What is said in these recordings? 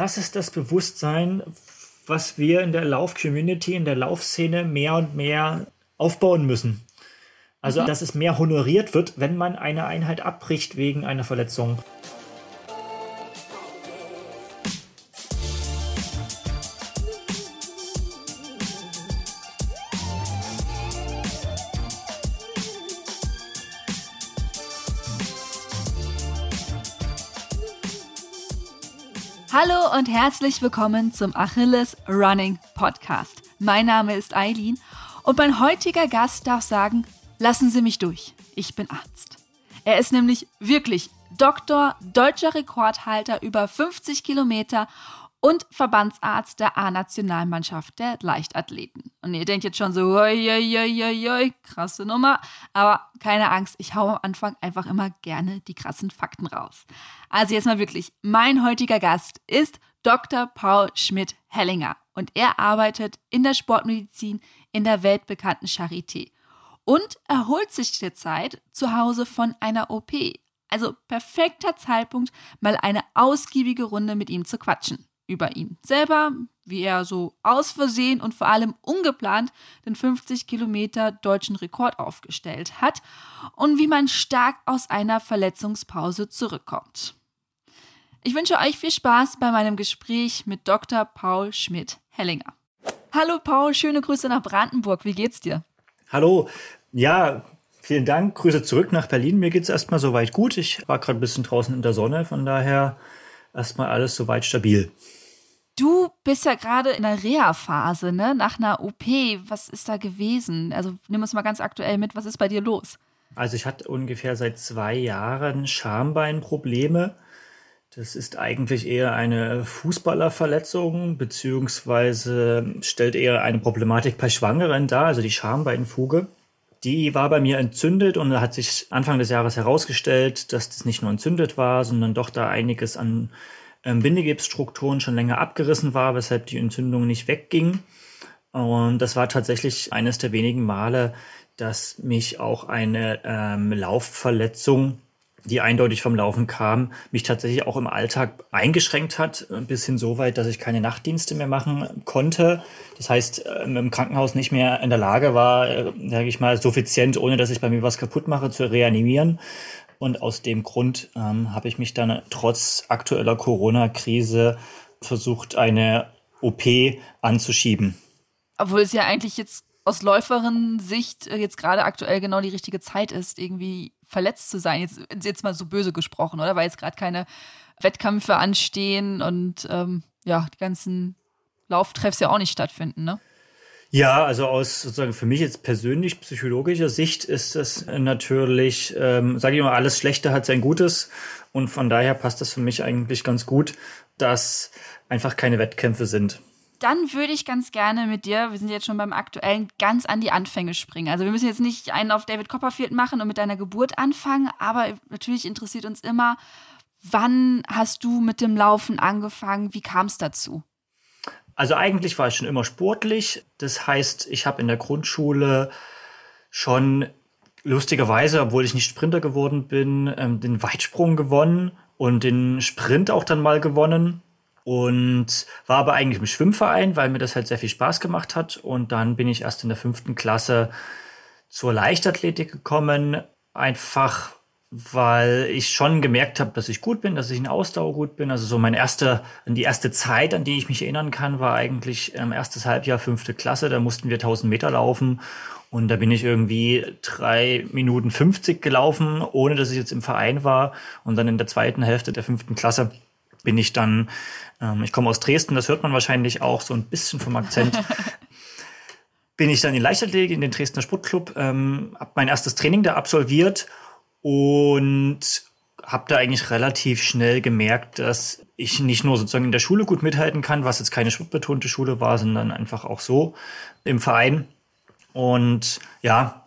das ist das Bewusstsein, was wir in der Lauf-Community, in der Laufszene mehr und mehr aufbauen müssen. Also, mhm. dass es mehr honoriert wird, wenn man eine Einheit abbricht wegen einer Verletzung. Und herzlich willkommen zum Achilles Running Podcast. Mein Name ist Eileen und mein heutiger Gast darf sagen, lassen Sie mich durch, ich bin Arzt. Er ist nämlich wirklich Doktor, deutscher Rekordhalter über 50 Kilometer und Verbandsarzt der A-Nationalmannschaft der Leichtathleten. Und ihr denkt jetzt schon so, oi, krasse Nummer. Aber keine Angst, ich hau am Anfang einfach immer gerne die krassen Fakten raus. Also jetzt mal wirklich, mein heutiger Gast ist Dr. Paul Schmidt-Hellinger und er arbeitet in der Sportmedizin in der weltbekannten Charité und erholt sich derzeit zu Hause von einer OP. Also perfekter Zeitpunkt, mal eine ausgiebige Runde mit ihm zu quatschen über ihn selber, wie er so aus Versehen und vor allem ungeplant den 50 Kilometer deutschen Rekord aufgestellt hat und wie man stark aus einer Verletzungspause zurückkommt. Ich wünsche euch viel Spaß bei meinem Gespräch mit Dr. Paul Schmidt-Hellinger. Hallo Paul, schöne Grüße nach Brandenburg. Wie geht's dir? Hallo. Ja, vielen Dank. Grüße zurück nach Berlin. Mir geht's erstmal soweit gut. Ich war gerade ein bisschen draußen in der Sonne, von daher erstmal alles soweit stabil. Du bist ja gerade in der Reha-Phase, ne? Nach einer OP. Was ist da gewesen? Also nimm uns mal ganz aktuell mit. Was ist bei dir los? Also ich hatte ungefähr seit zwei Jahren Schambeinprobleme. Das ist eigentlich eher eine Fußballerverletzung, beziehungsweise stellt eher eine Problematik bei Schwangeren dar, also die Schambeinfuge. Die war bei mir entzündet und da hat sich Anfang des Jahres herausgestellt, dass das nicht nur entzündet war, sondern doch da einiges an Bindegipsstrukturen schon länger abgerissen war, weshalb die Entzündung nicht wegging. Und das war tatsächlich eines der wenigen Male, dass mich auch eine ähm, Laufverletzung, die eindeutig vom Laufen kam, mich tatsächlich auch im Alltag eingeschränkt hat, bis hin so weit, dass ich keine Nachtdienste mehr machen konnte. Das heißt, ähm, im Krankenhaus nicht mehr in der Lage war, äh, sage ich mal, suffizient, ohne dass ich bei mir was kaputt mache, zu reanimieren. Und aus dem Grund ähm, habe ich mich dann trotz aktueller Corona-Krise versucht, eine OP anzuschieben. Obwohl es ja eigentlich jetzt aus Läuferin-Sicht äh, jetzt gerade aktuell genau die richtige Zeit ist, irgendwie verletzt zu sein. Jetzt, jetzt mal so böse gesprochen, oder? Weil jetzt gerade keine Wettkämpfe anstehen und ähm, ja, die ganzen Lauftreffs ja auch nicht stattfinden, ne? Ja, also aus sozusagen für mich jetzt persönlich psychologischer Sicht ist das natürlich, ähm, sage ich mal, alles Schlechte hat sein Gutes und von daher passt das für mich eigentlich ganz gut, dass einfach keine Wettkämpfe sind. Dann würde ich ganz gerne mit dir, wir sind jetzt schon beim aktuellen, ganz an die Anfänge springen. Also wir müssen jetzt nicht einen auf David Copperfield machen und mit deiner Geburt anfangen, aber natürlich interessiert uns immer, wann hast du mit dem Laufen angefangen? Wie kam es dazu? Also eigentlich war ich schon immer sportlich. Das heißt, ich habe in der Grundschule schon lustigerweise, obwohl ich nicht Sprinter geworden bin, ähm, den Weitsprung gewonnen und den Sprint auch dann mal gewonnen. Und war aber eigentlich im Schwimmverein, weil mir das halt sehr viel Spaß gemacht hat. Und dann bin ich erst in der fünften Klasse zur Leichtathletik gekommen. Einfach weil ich schon gemerkt habe, dass ich gut bin, dass ich in Ausdauer gut bin. Also so meine erste, die erste Zeit, an die ich mich erinnern kann, war eigentlich ähm, erstes Halbjahr, fünfte Klasse. Da mussten wir 1000 Meter laufen und da bin ich irgendwie drei Minuten 50 gelaufen, ohne dass ich jetzt im Verein war. Und dann in der zweiten Hälfte der fünften Klasse bin ich dann, ähm, ich komme aus Dresden, das hört man wahrscheinlich auch so ein bisschen vom Akzent. bin ich dann in Leichtathletik in den Dresdner Sportclub, ähm, habe mein erstes Training da absolviert und habe da eigentlich relativ schnell gemerkt, dass ich nicht nur sozusagen in der Schule gut mithalten kann, was jetzt keine sportbetonte Schule war, sondern einfach auch so im Verein. Und ja,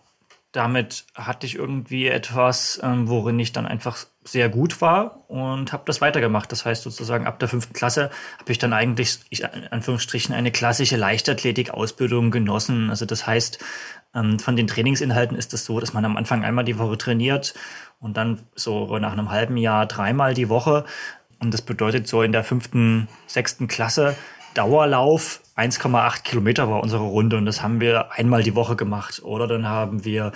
damit hatte ich irgendwie etwas, ähm, worin ich dann einfach sehr gut war und habe das weitergemacht. Das heißt sozusagen ab der fünften Klasse habe ich dann eigentlich, ich, in Anführungsstrichen, eine klassische Leichtathletik-Ausbildung genossen. Also das heißt, von den Trainingsinhalten ist es das so, dass man am Anfang einmal die Woche trainiert und dann so nach einem halben Jahr dreimal die Woche. Und das bedeutet so in der fünften, sechsten Klasse Dauerlauf 1,8 Kilometer war unsere Runde und das haben wir einmal die Woche gemacht. Oder dann haben wir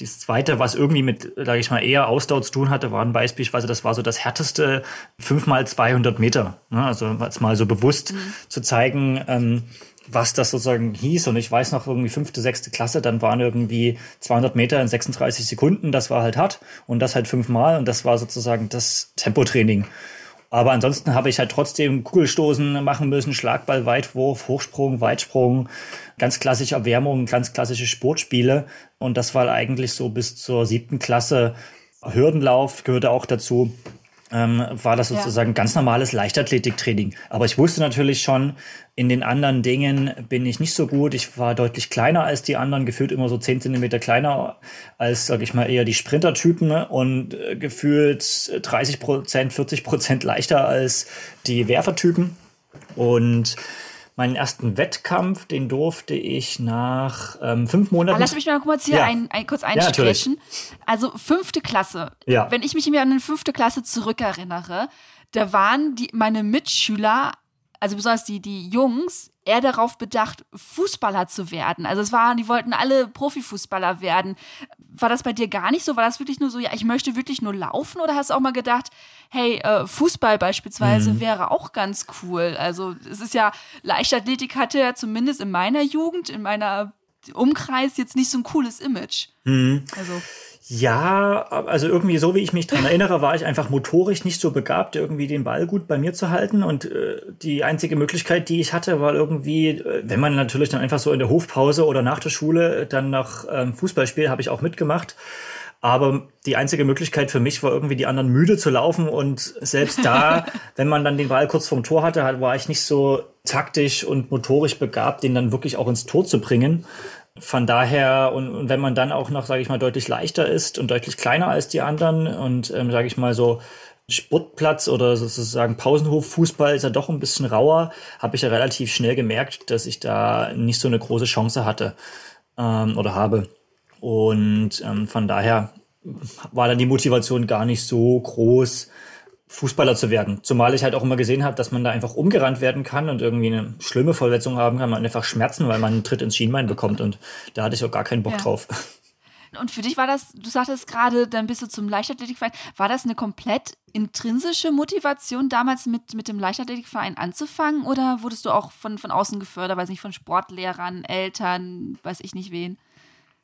das zweite, was irgendwie mit, sage ich mal, eher Ausdauer zu tun hatte, waren beispielsweise, das war so das härteste fünfmal 200 Meter. Ne? Also mal so bewusst mhm. zu zeigen, ähm, was das sozusagen hieß. Und ich weiß noch irgendwie fünfte, sechste Klasse, dann waren irgendwie 200 Meter in 36 Sekunden. Das war halt hart und das halt fünfmal und das war sozusagen das Tempotraining. Aber ansonsten habe ich halt trotzdem Kugelstoßen machen müssen, Schlagball, Weitwurf, Hochsprung, Weitsprung, ganz klassische Erwärmung, ganz klassische Sportspiele. Und das war eigentlich so bis zur siebten Klasse. Hürdenlauf gehörte auch dazu ähm, war das sozusagen ja. ganz normales Leichtathletiktraining. Aber ich wusste natürlich schon, in den anderen Dingen bin ich nicht so gut. Ich war deutlich kleiner als die anderen, gefühlt immer so zehn Zentimeter kleiner als, sag ich mal, eher die Sprintertypen und äh, gefühlt 30 Prozent, 40 Prozent leichter als die Werfertypen. Und Meinen ersten Wettkampf, den durfte ich nach ähm, fünf Monaten. lass mich mal kurz hier ja. ein, ein, kurz einstretchen. Ja, also fünfte Klasse. Ja. Wenn ich mich an eine fünfte Klasse zurückerinnere, da waren die, meine Mitschüler also besonders die, die Jungs, eher darauf bedacht, Fußballer zu werden. Also es waren, die wollten alle Profifußballer werden. War das bei dir gar nicht so? War das wirklich nur so, ja, ich möchte wirklich nur laufen? Oder hast du auch mal gedacht, hey, äh, Fußball beispielsweise mhm. wäre auch ganz cool? Also es ist ja, Leichtathletik hatte ja zumindest in meiner Jugend, in meiner Umkreis jetzt nicht so ein cooles Image. Mhm. Also. Ja, also irgendwie so wie ich mich dran erinnere, war ich einfach motorisch nicht so begabt, irgendwie den Ball gut bei mir zu halten. Und äh, die einzige Möglichkeit, die ich hatte, war irgendwie, äh, wenn man natürlich dann einfach so in der Hofpause oder nach der Schule dann nach ähm, Fußball spielt, habe ich auch mitgemacht. Aber die einzige Möglichkeit für mich war irgendwie die anderen müde zu laufen und selbst da, wenn man dann den Ball kurz vom Tor hatte, war ich nicht so taktisch und motorisch begabt, den dann wirklich auch ins Tor zu bringen. Von daher, und, und wenn man dann auch noch, sage ich mal, deutlich leichter ist und deutlich kleiner als die anderen und, ähm, sage ich mal, so Sportplatz oder sozusagen Pausenhof Fußball ist ja doch ein bisschen rauer, habe ich ja relativ schnell gemerkt, dass ich da nicht so eine große Chance hatte ähm, oder habe. Und ähm, von daher war dann die Motivation gar nicht so groß, Fußballer zu werden. Zumal ich halt auch immer gesehen habe, dass man da einfach umgerannt werden kann und irgendwie eine schlimme Verletzung haben kann, man einfach Schmerzen, weil man einen Tritt ins Schienbein bekommt und da hatte ich auch gar keinen Bock ja. drauf. Und für dich war das, du sagtest gerade, dann bist du zum Leichtathletikverein. War das eine komplett intrinsische Motivation, damals mit, mit dem Leichtathletikverein anzufangen? Oder wurdest du auch von, von außen gefördert, weiß nicht, von Sportlehrern, Eltern, weiß ich nicht wen?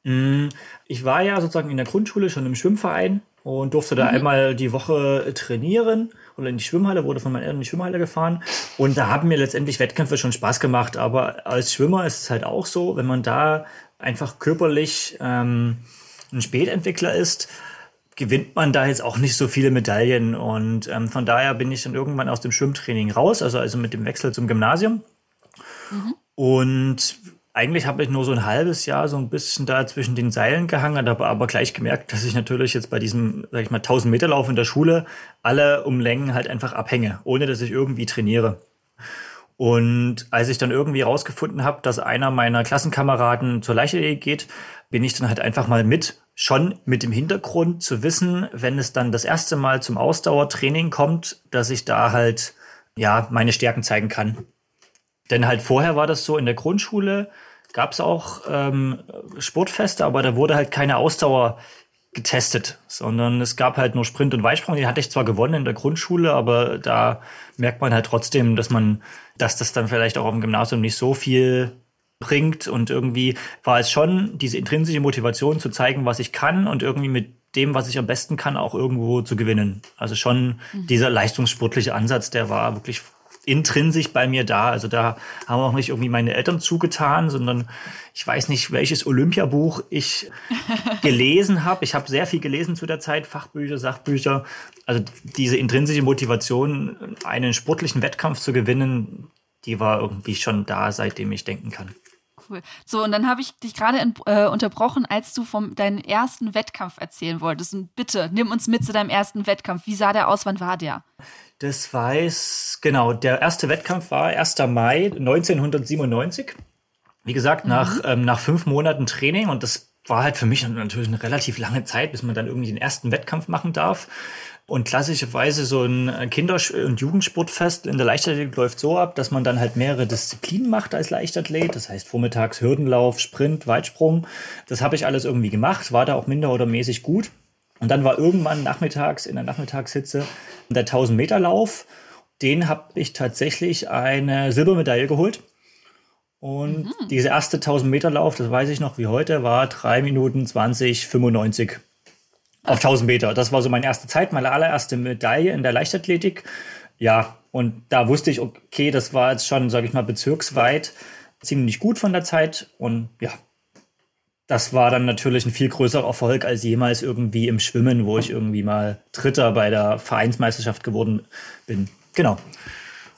Mm, ich war ja sozusagen in der Grundschule schon im Schwimmverein und durfte da mhm. einmal die Woche trainieren oder in die Schwimmhalle, wurde von meinen Eltern in die Schwimmhalle gefahren. Und da haben mir letztendlich Wettkämpfe schon Spaß gemacht. Aber als Schwimmer ist es halt auch so, wenn man da einfach körperlich ähm, ein Spätentwickler ist, gewinnt man da jetzt auch nicht so viele Medaillen. Und ähm, von daher bin ich dann irgendwann aus dem Schwimmtraining raus, also, also mit dem Wechsel zum Gymnasium. Mhm. Und eigentlich habe ich nur so ein halbes Jahr so ein bisschen da zwischen den Seilen gehangen, habe aber gleich gemerkt, dass ich natürlich jetzt bei diesem, sag ich mal, 1000 Meter Lauf in der Schule alle um Längen halt einfach abhänge, ohne dass ich irgendwie trainiere. Und als ich dann irgendwie rausgefunden habe, dass einer meiner Klassenkameraden zur Leichtathletik geht, bin ich dann halt einfach mal mit, schon mit dem Hintergrund zu wissen, wenn es dann das erste Mal zum Ausdauertraining kommt, dass ich da halt ja meine Stärken zeigen kann. Denn halt vorher war das so in der Grundschule, gab es auch ähm, Sportfeste, aber da wurde halt keine Ausdauer getestet, sondern es gab halt nur Sprint und Weitsprung. Die hatte ich zwar gewonnen in der Grundschule, aber da merkt man halt trotzdem, dass man, dass das dann vielleicht auch auf dem Gymnasium nicht so viel bringt und irgendwie war es schon diese intrinsische Motivation zu zeigen, was ich kann und irgendwie mit dem, was ich am besten kann, auch irgendwo zu gewinnen. Also schon mhm. dieser leistungssportliche Ansatz, der war wirklich intrinsisch bei mir da. Also da haben auch nicht irgendwie meine Eltern zugetan, sondern ich weiß nicht, welches Olympiabuch ich gelesen habe. Ich habe sehr viel gelesen zu der Zeit, Fachbücher, Sachbücher. Also diese intrinsische Motivation, einen sportlichen Wettkampf zu gewinnen, die war irgendwie schon da, seitdem ich denken kann. Cool. So, und dann habe ich dich gerade äh, unterbrochen, als du vom deinen ersten Wettkampf erzählen wolltest. Und bitte, nimm uns mit zu deinem ersten Wettkampf. Wie sah der aus? Wann war der? Das weiß, genau, der erste Wettkampf war 1. Mai 1997. Wie gesagt, mhm. nach, ähm, nach fünf Monaten Training und das war halt für mich natürlich eine relativ lange Zeit, bis man dann irgendwie den ersten Wettkampf machen darf. Und klassischerweise so ein Kinder- und Jugendsportfest in der Leichtathletik läuft so ab, dass man dann halt mehrere Disziplinen macht als Leichtathlet. Das heißt vormittags Hürdenlauf, Sprint, Weitsprung. Das habe ich alles irgendwie gemacht, war da auch minder oder mäßig gut. Und dann war irgendwann nachmittags in der Nachmittagshitze der 1000 Meter Lauf. Den habe ich tatsächlich eine Silbermedaille geholt. Und mhm. diese erste 1000 Meter Lauf, das weiß ich noch wie heute, war 3 Minuten 20, 95 auf 1000 Meter. Das war so meine erste Zeit, meine allererste Medaille in der Leichtathletik. Ja, und da wusste ich, okay, das war jetzt schon, sage ich mal, bezirksweit ziemlich gut von der Zeit. Und ja, das war dann natürlich ein viel größerer Erfolg als jemals irgendwie im Schwimmen, wo ich irgendwie mal Dritter bei der Vereinsmeisterschaft geworden bin. Genau.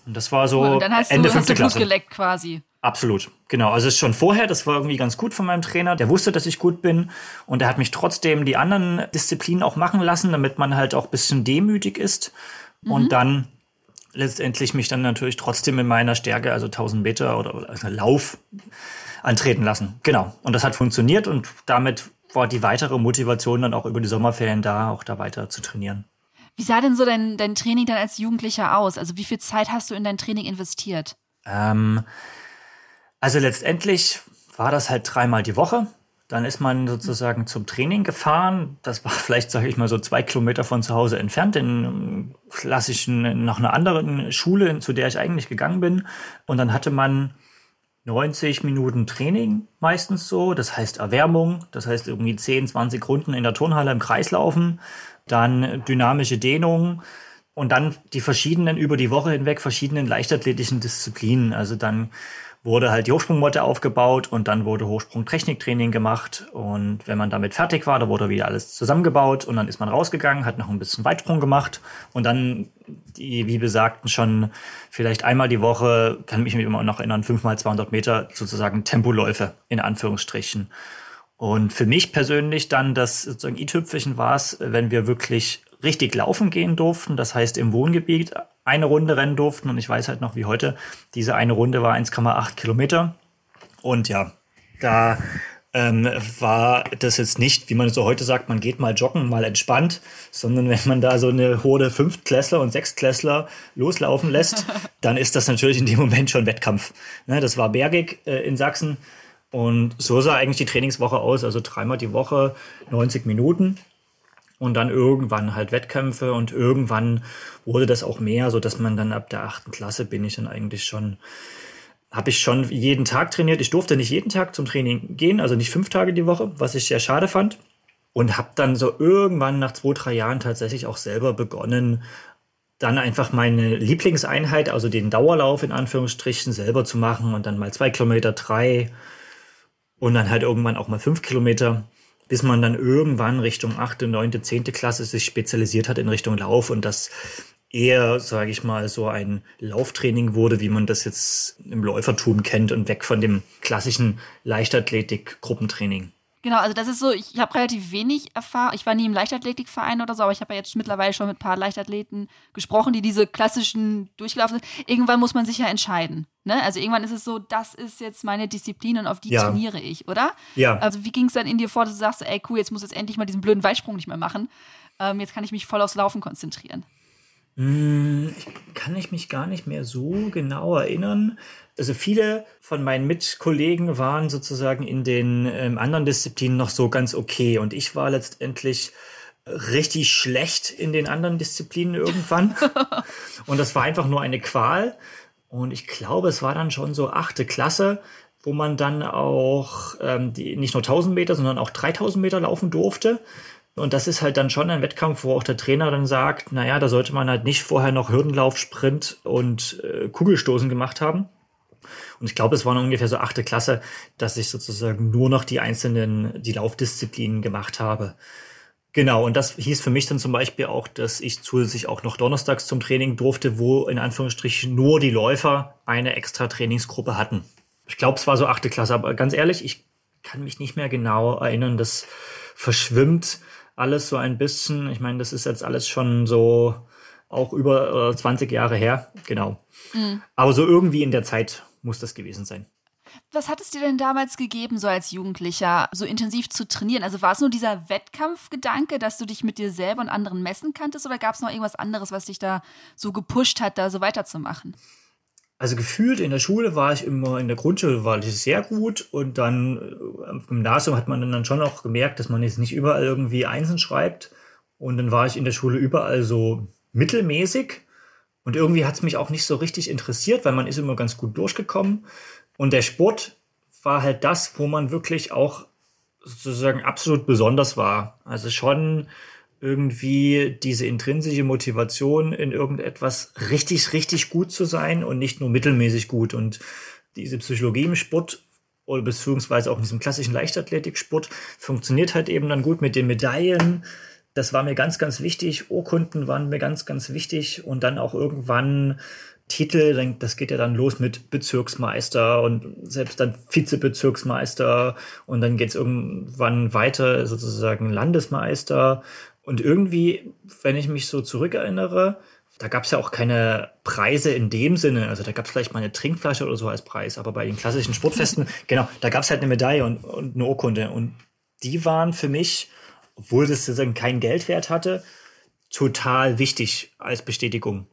Und das war so und dann hast Ende du, hast du Blut Klasse. geleckt quasi. Absolut, genau. Also es ist schon vorher, das war irgendwie ganz gut von meinem Trainer. Der wusste, dass ich gut bin und er hat mich trotzdem die anderen Disziplinen auch machen lassen, damit man halt auch ein bisschen demütig ist und dann letztendlich mich dann natürlich trotzdem in meiner Stärke, also 1000 Meter oder also Lauf, antreten lassen. Genau. Und das hat funktioniert und damit war die weitere Motivation dann auch über die Sommerferien da, auch da weiter zu trainieren. Wie sah denn so dein, dein Training dann als Jugendlicher aus? Also wie viel Zeit hast du in dein Training investiert? Ähm, also letztendlich war das halt dreimal die Woche. Dann ist man sozusagen zum Training gefahren. Das war vielleicht, sage ich mal, so zwei Kilometer von zu Hause entfernt, in einem klassischen, nach einer anderen Schule, zu der ich eigentlich gegangen bin. Und dann hatte man 90 Minuten Training meistens so. Das heißt Erwärmung, das heißt irgendwie 10, 20 Runden in der Turnhalle im Kreis laufen. Dann dynamische Dehnung, und dann die verschiedenen, über die Woche hinweg verschiedenen leichtathletischen Disziplinen. Also dann wurde halt die Hochsprungmotte aufgebaut und dann wurde Hochsprungtechniktraining gemacht. Und wenn man damit fertig war, da wurde wieder alles zusammengebaut und dann ist man rausgegangen, hat noch ein bisschen Weitsprung gemacht und dann die, wie besagten, schon vielleicht einmal die Woche, kann mich immer noch erinnern, fünfmal 200 Meter sozusagen Tempoläufe in Anführungsstrichen. Und für mich persönlich dann das sozusagen i-Tüpfelchen war es, wenn wir wirklich richtig laufen gehen durften. Das heißt, im Wohngebiet eine Runde rennen durften. Und ich weiß halt noch wie heute, diese eine Runde war 1,8 Kilometer. Und ja, da ähm, war das jetzt nicht, wie man so heute sagt, man geht mal joggen, mal entspannt, sondern wenn man da so eine Horde Fünftklässler und Sechstklässler loslaufen lässt, dann ist das natürlich in dem Moment schon Wettkampf. Ne, das war bergig äh, in Sachsen. Und so sah eigentlich die Trainingswoche aus, also dreimal die Woche, 90 Minuten und dann irgendwann halt Wettkämpfe und irgendwann wurde das auch mehr, so dass man dann ab der achten Klasse bin ich dann eigentlich schon, habe ich schon jeden Tag trainiert. Ich durfte nicht jeden Tag zum Training gehen, also nicht fünf Tage die Woche, was ich sehr schade fand. Und habe dann so irgendwann nach zwei, drei Jahren tatsächlich auch selber begonnen, dann einfach meine Lieblingseinheit, also den Dauerlauf in Anführungsstrichen, selber zu machen und dann mal zwei Kilometer, drei und dann halt irgendwann auch mal fünf Kilometer bis man dann irgendwann Richtung 8., 9., 10. Klasse sich spezialisiert hat in Richtung Lauf und das eher, sage ich mal, so ein Lauftraining wurde, wie man das jetzt im Läufertum kennt und weg von dem klassischen Leichtathletik-Gruppentraining. Genau, also das ist so, ich habe relativ wenig Erfahrung. Ich war nie im Leichtathletikverein oder so, aber ich habe ja jetzt mittlerweile schon mit ein paar Leichtathleten gesprochen, die diese klassischen durchgelaufen sind. Irgendwann muss man sich ja entscheiden. Ne? Also irgendwann ist es so, das ist jetzt meine Disziplin und auf die Ja. trainiere ich, oder? Ja. Also wie ging es dann in dir vor, dass du sagst, ey cool, jetzt muss ich jetzt endlich mal diesen blöden Weitsprung nicht mehr machen. Ähm, jetzt kann ich mich voll aufs Laufen konzentrieren. Hm, kann ich mich gar nicht mehr so genau erinnern. Also viele von meinen Mitkollegen waren sozusagen in den ähm, anderen Disziplinen noch so ganz okay und ich war letztendlich richtig schlecht in den anderen Disziplinen irgendwann. und das war einfach nur eine Qual. Und ich glaube, es war dann schon so achte Klasse, wo man dann auch ähm, die, nicht nur 1000 Meter, sondern auch 3000 Meter laufen durfte. Und das ist halt dann schon ein Wettkampf, wo auch der Trainer dann sagt, naja, da sollte man halt nicht vorher noch Hürdenlauf, Sprint und äh, Kugelstoßen gemacht haben. Und ich glaube, es war ungefähr so achte Klasse, dass ich sozusagen nur noch die einzelnen, die Laufdisziplinen gemacht habe. Genau, und das hieß für mich dann zum Beispiel auch, dass ich zusätzlich auch noch donnerstags zum Training durfte, wo in Anführungsstrichen nur die Läufer eine extra Trainingsgruppe hatten. Ich glaube, es war so achte Klasse, aber ganz ehrlich, ich kann mich nicht mehr genau erinnern. Das verschwimmt alles so ein bisschen. Ich meine, das ist jetzt alles schon so auch über äh, 20 Jahre her. Genau. Aber so irgendwie in der Zeit muss das gewesen sein. was hat es dir denn damals gegeben, so als Jugendlicher, so intensiv zu trainieren? Also war es nur dieser Wettkampfgedanke, dass du dich mit dir selber und anderen messen kanntest, oder gab es noch irgendwas anderes, was dich da so gepusht hat, da so weiterzumachen? Also gefühlt in der Schule war ich immer, in der Grundschule war ich sehr gut und dann äh, im Gymnasium hat man dann schon auch gemerkt, dass man jetzt nicht überall irgendwie Einsen schreibt. Und dann war ich in der Schule überall so mittelmäßig. Und irgendwie hat es mich auch nicht so richtig interessiert, weil man ist immer ganz gut durchgekommen. Und der Sport war halt das, wo man wirklich auch sozusagen absolut besonders war. Also schon irgendwie diese intrinsische Motivation in irgendetwas richtig, richtig gut zu sein und nicht nur mittelmäßig gut. Und diese Psychologie im Sport oder beziehungsweise auch in diesem klassischen Leichtathletiksport funktioniert halt eben dann gut mit den Medaillen. Das war mir ganz, ganz wichtig. Urkunden waren mir ganz, ganz wichtig. Und dann auch irgendwann Titel, das geht ja dann los mit Bezirksmeister und selbst dann Vizebezirksmeister und dann geht es irgendwann weiter sozusagen Landesmeister und irgendwie, wenn ich mich so zurückerinnere, da gab es ja auch keine Preise in dem Sinne. Also da gab es vielleicht mal eine Trinkflasche oder so als Preis, aber bei den klassischen Sportfesten, genau, da gab es halt eine Medaille und, und eine Urkunde. Und die waren für mich, obwohl das sozusagen keinen Geldwert hatte, total wichtig als Bestätigung.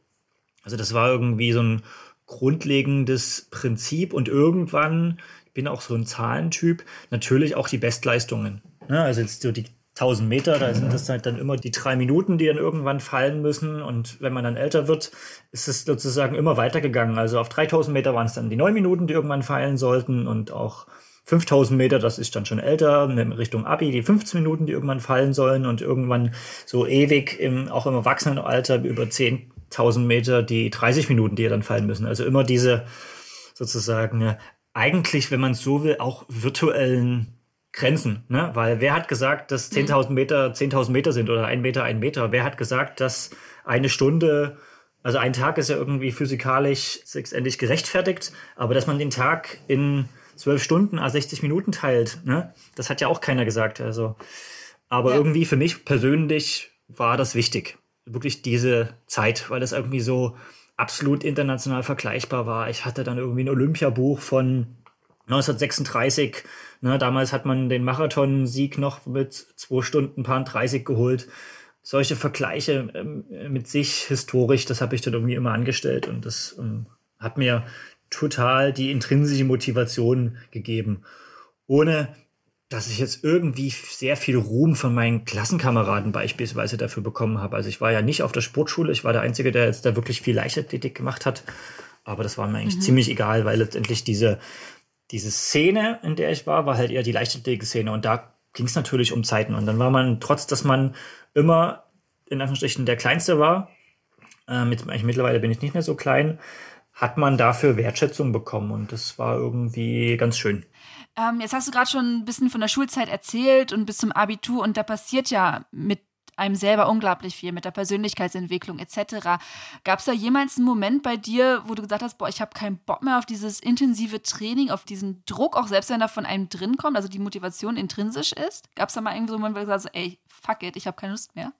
Also das war irgendwie so ein grundlegendes Prinzip und irgendwann, ich bin auch so ein Zahlentyp, natürlich auch die Bestleistungen. Ja, also jetzt so die 1000 Meter, da sind das halt dann immer die drei Minuten, die dann irgendwann fallen müssen. Und wenn man dann älter wird, ist es sozusagen immer weitergegangen. Also auf 3000 Meter waren es dann die neun Minuten, die irgendwann fallen sollten. Und auch 5000 Meter, das ist dann schon älter, in Richtung Abi, die 15 Minuten, die irgendwann fallen sollen. Und irgendwann so ewig, im, auch im Erwachsenenalter, über 10.000 Meter, die 30 Minuten, die dann fallen müssen. Also immer diese sozusagen, eigentlich, wenn man so will, auch virtuellen Grenzen, ne? Weil wer hat gesagt, dass 10.000 mhm. Meter 10.000 Meter sind oder ein Meter ein Meter? Wer hat gesagt, dass eine Stunde, also ein Tag ist ja irgendwie physikalisch letztendlich gerechtfertigt, aber dass man den Tag in zwölf Stunden, a 60 Minuten teilt, ne? Das hat ja auch keiner gesagt. Also, aber ja. irgendwie für mich persönlich war das wichtig, wirklich diese Zeit, weil das irgendwie so absolut international vergleichbar war. Ich hatte dann irgendwie ein Olympiabuch von 1936 Ne, damals hat man den Marathon-Sieg noch mit zwei Stunden paar 30 geholt. Solche Vergleiche ähm, mit sich historisch, das habe ich dann irgendwie immer angestellt und das ähm, hat mir total die intrinsische Motivation gegeben. Ohne dass ich jetzt irgendwie sehr viel Ruhm von meinen Klassenkameraden beispielsweise dafür bekommen habe. Also ich war ja nicht auf der Sportschule, ich war der Einzige, der jetzt da wirklich viel Leichtathletik gemacht hat. Aber das war mir eigentlich mhm. ziemlich egal, weil letztendlich diese diese Szene, in der ich war, war halt eher die Leichtathletik-Szene und da ging es natürlich um Zeiten. Und dann war man, trotz dass man immer in Anführungsstrichen der Kleinste war, äh, mit, mittlerweile bin ich nicht mehr so klein, hat man dafür Wertschätzung bekommen und das war irgendwie ganz schön. Ähm, jetzt hast du gerade schon ein bisschen von der Schulzeit erzählt und bis zum Abitur und da passiert ja mit einem selber unglaublich viel mit der Persönlichkeitsentwicklung etc. Gab es da jemals einen Moment bei dir, wo du gesagt hast, boah, ich habe keinen Bock mehr auf dieses intensive Training, auf diesen Druck, auch selbst wenn er von einem drin kommt, also die Motivation intrinsisch ist? Gab es da mal irgendwie so einen Moment, wo du gesagt hast, ey, fuck it, ich habe keine Lust mehr?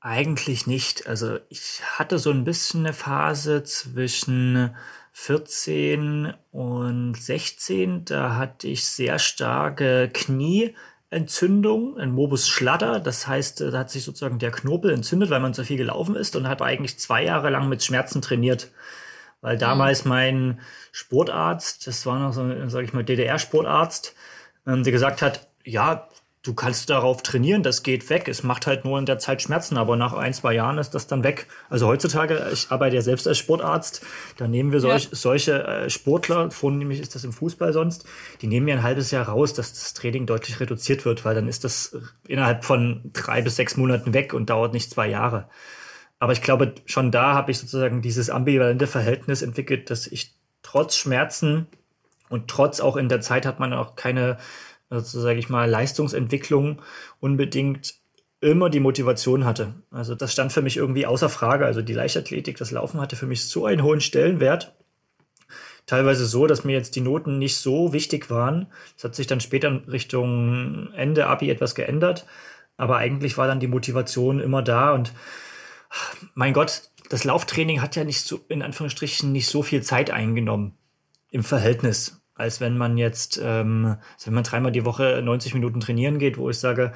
Eigentlich nicht. Also ich hatte so ein bisschen eine Phase zwischen 14 und 16. Da hatte ich sehr starke Knie. Entzündung, ein Morbus Schladder. Das heißt, da hat sich sozusagen der Knorpel entzündet, weil man so viel gelaufen ist und hat eigentlich zwei Jahre lang mit Schmerzen trainiert. Weil damals mhm. mein Sportarzt, das war noch so, sag ich mal, DDR-Sportarzt, ähm, der gesagt hat, ja, du kannst darauf trainieren, das geht weg. Es macht halt nur in der Zeit Schmerzen, aber nach ein, zwei Jahren ist das dann weg. Also heutzutage, ich arbeite ja selbst als Sportarzt, da nehmen wir solch, ja. solche äh, Sportler, vornehmlich ist das im Fußball sonst, die nehmen ja ein halbes Jahr raus, dass das Training deutlich reduziert wird, weil dann ist das innerhalb von drei bis sechs Monaten weg und dauert nicht zwei Jahre. Aber ich glaube, schon da habe ich sozusagen dieses ambivalente Verhältnis entwickelt, dass ich trotz Schmerzen und trotz auch in der Zeit hat man auch keine also sage ich mal, Leistungsentwicklung unbedingt immer die Motivation hatte. Also das stand für mich irgendwie außer Frage. Also die Leichtathletik, das Laufen hatte für mich so einen hohen Stellenwert. Teilweise so, dass mir jetzt die Noten nicht so wichtig waren. Das hat sich dann später Richtung Ende Abi etwas geändert. Aber eigentlich war dann die Motivation immer da und mein Gott, das Lauftraining hat ja nicht so, in Anführungsstrichen, nicht so viel Zeit eingenommen im Verhältnis, als wenn man jetzt, ähm, also wenn man dreimal die Woche 90 Minuten trainieren geht, wo ich sage,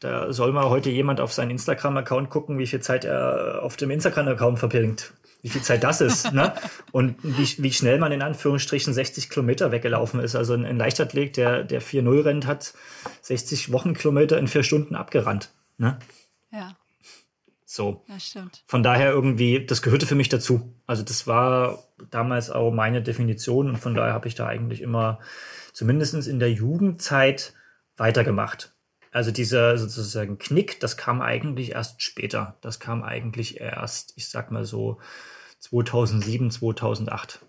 da soll mal heute jemand auf seinen Instagram-Account gucken, wie viel Zeit er auf dem Instagram-Account verbringt. Wie viel Zeit das ist, ne? Und wie, wie schnell man in Anführungsstrichen 60 Kilometer weggelaufen ist. Also ein, ein Leichtathlet, der, der 4-0 rennt, hat 60 Wochenkilometer in vier Stunden abgerannt. Ne? Ja. So. Das stimmt. Von daher irgendwie, das gehörte für mich dazu. Also das war damals auch meine Definition und von daher habe ich da eigentlich immer zumindest in der Jugendzeit weitergemacht. Also dieser sozusagen Knick, das kam eigentlich erst später. Das kam eigentlich erst, ich sag mal so, 2007, 2008.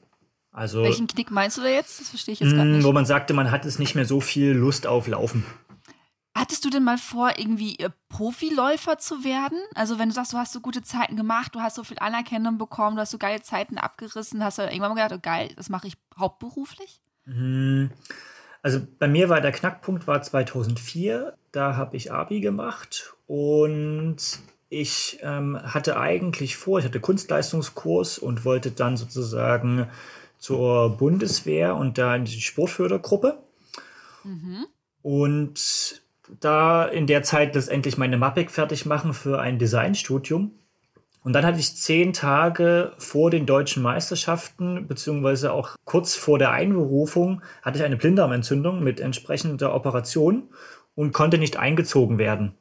Also, Welchen Knick meinst du da jetzt? Das verstehe ich jetzt gar mh, nicht. wo man sagte, man hat es nicht mehr so viel Lust auf Laufen. Hattest du denn mal vor, irgendwie äh, Profiläufer zu werden? Also wenn du sagst, du hast so gute Zeiten gemacht, du hast so viel Anerkennung bekommen, du hast so geile Zeiten abgerissen, hast du irgendwann mal gedacht, oh geil, das mache ich hauptberuflich? Hm, Also bei mir war der Knackpunkt war 2004. Da habe ich Abi gemacht und ich ähm, hatte eigentlich vor, ich hatte Kunstleistungskurs und wollte dann sozusagen zur Bundeswehr und da in die Sportfördergruppe. Und da in der Zeit letztendlich meine Mappik fertig machen für ein Designstudium. Und dann hatte ich zehn Tage vor den deutschen Meisterschaften, beziehungsweise auch kurz vor der Einberufung, hatte ich eine Blinddarmentzündung mit entsprechender Operation und konnte nicht eingezogen werden.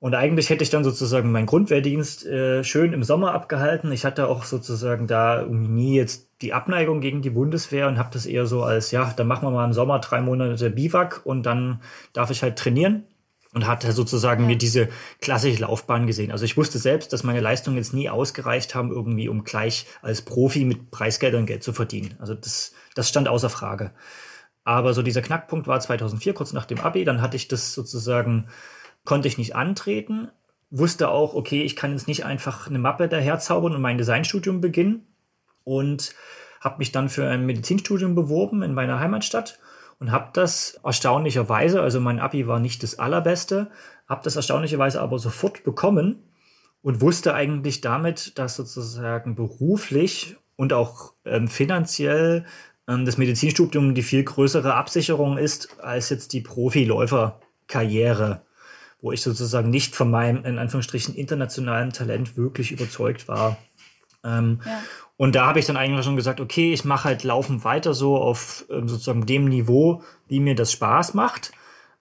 Und eigentlich hätte ich dann sozusagen meinen Grundwehrdienst äh, schön im Sommer abgehalten. Ich hatte auch sozusagen da nie jetzt die Abneigung gegen die Bundeswehr und habe das eher so als, ja, dann machen wir mal im Sommer drei Monate Biwak und dann darf ich halt trainieren. Und hatte sozusagen mir diese klassische Laufbahn gesehen. Also ich wusste selbst, dass meine Leistungen jetzt nie ausgereicht haben, irgendwie um gleich als Profi mit Preisgeldern Geld zu verdienen. Also das, das stand außer Frage. Aber so dieser Knackpunkt war 2004, kurz nach dem Abi. Dann hatte ich das sozusagen, konnte ich nicht antreten. Wusste auch, okay, ich kann jetzt nicht einfach eine Mappe daherzaubern und mein Designstudium beginnen. Und habe mich dann für ein Medizinstudium beworben in meiner Heimatstadt und habe das erstaunlicherweise, also mein Abi war nicht das allerbeste, habe das erstaunlicherweise aber sofort bekommen und wusste eigentlich damit, dass sozusagen beruflich und auch ähm, finanziell ähm, das Medizinstudium die viel größere Absicherung ist als jetzt die Profiläuferkarriere, wo ich sozusagen nicht von meinem in Anführungsstrichen internationalen Talent wirklich überzeugt war. Ähm, Ja. und da habe ich dann eigentlich schon gesagt, okay, ich mache halt laufend weiter so auf ähm, sozusagen dem Niveau, wie mir das Spaß macht,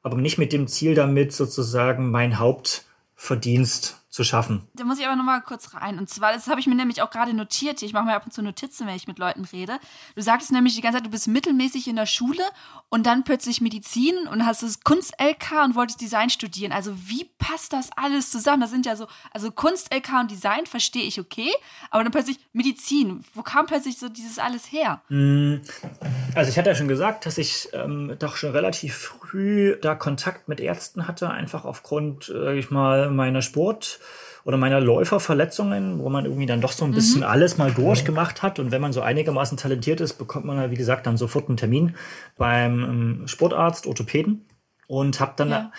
aber nicht mit dem Ziel damit sozusagen mein Hauptverdienst zu schaffen. Da muss ich aber noch mal kurz rein. Und zwar, das habe ich mir nämlich auch gerade notiert. Ich mache mir ab und zu Notizen, wenn ich mit Leuten rede. Du sagtest nämlich die ganze Zeit, du bist mittelmäßig in der Schule und dann plötzlich Medizin und hast das Kunst-LK und wolltest Design studieren. Also wie passt das alles zusammen? Das sind ja so, also Kunst-LK und Design verstehe ich okay, aber dann plötzlich Medizin. Wo kam plötzlich so dieses alles her? Also ich hatte ja schon gesagt, dass ich ähm, doch schon relativ früh da Kontakt mit Ärzten hatte, einfach aufgrund, sag ich mal, meiner Sport- oder meiner Läuferverletzungen, wo man irgendwie dann doch so ein bisschen alles mal durchgemacht hat. Und wenn man so einigermaßen talentiert ist, bekommt man ja, wie gesagt, dann sofort einen Termin beim ähm, Sportarzt, Orthopäden. Und habe dann Ja.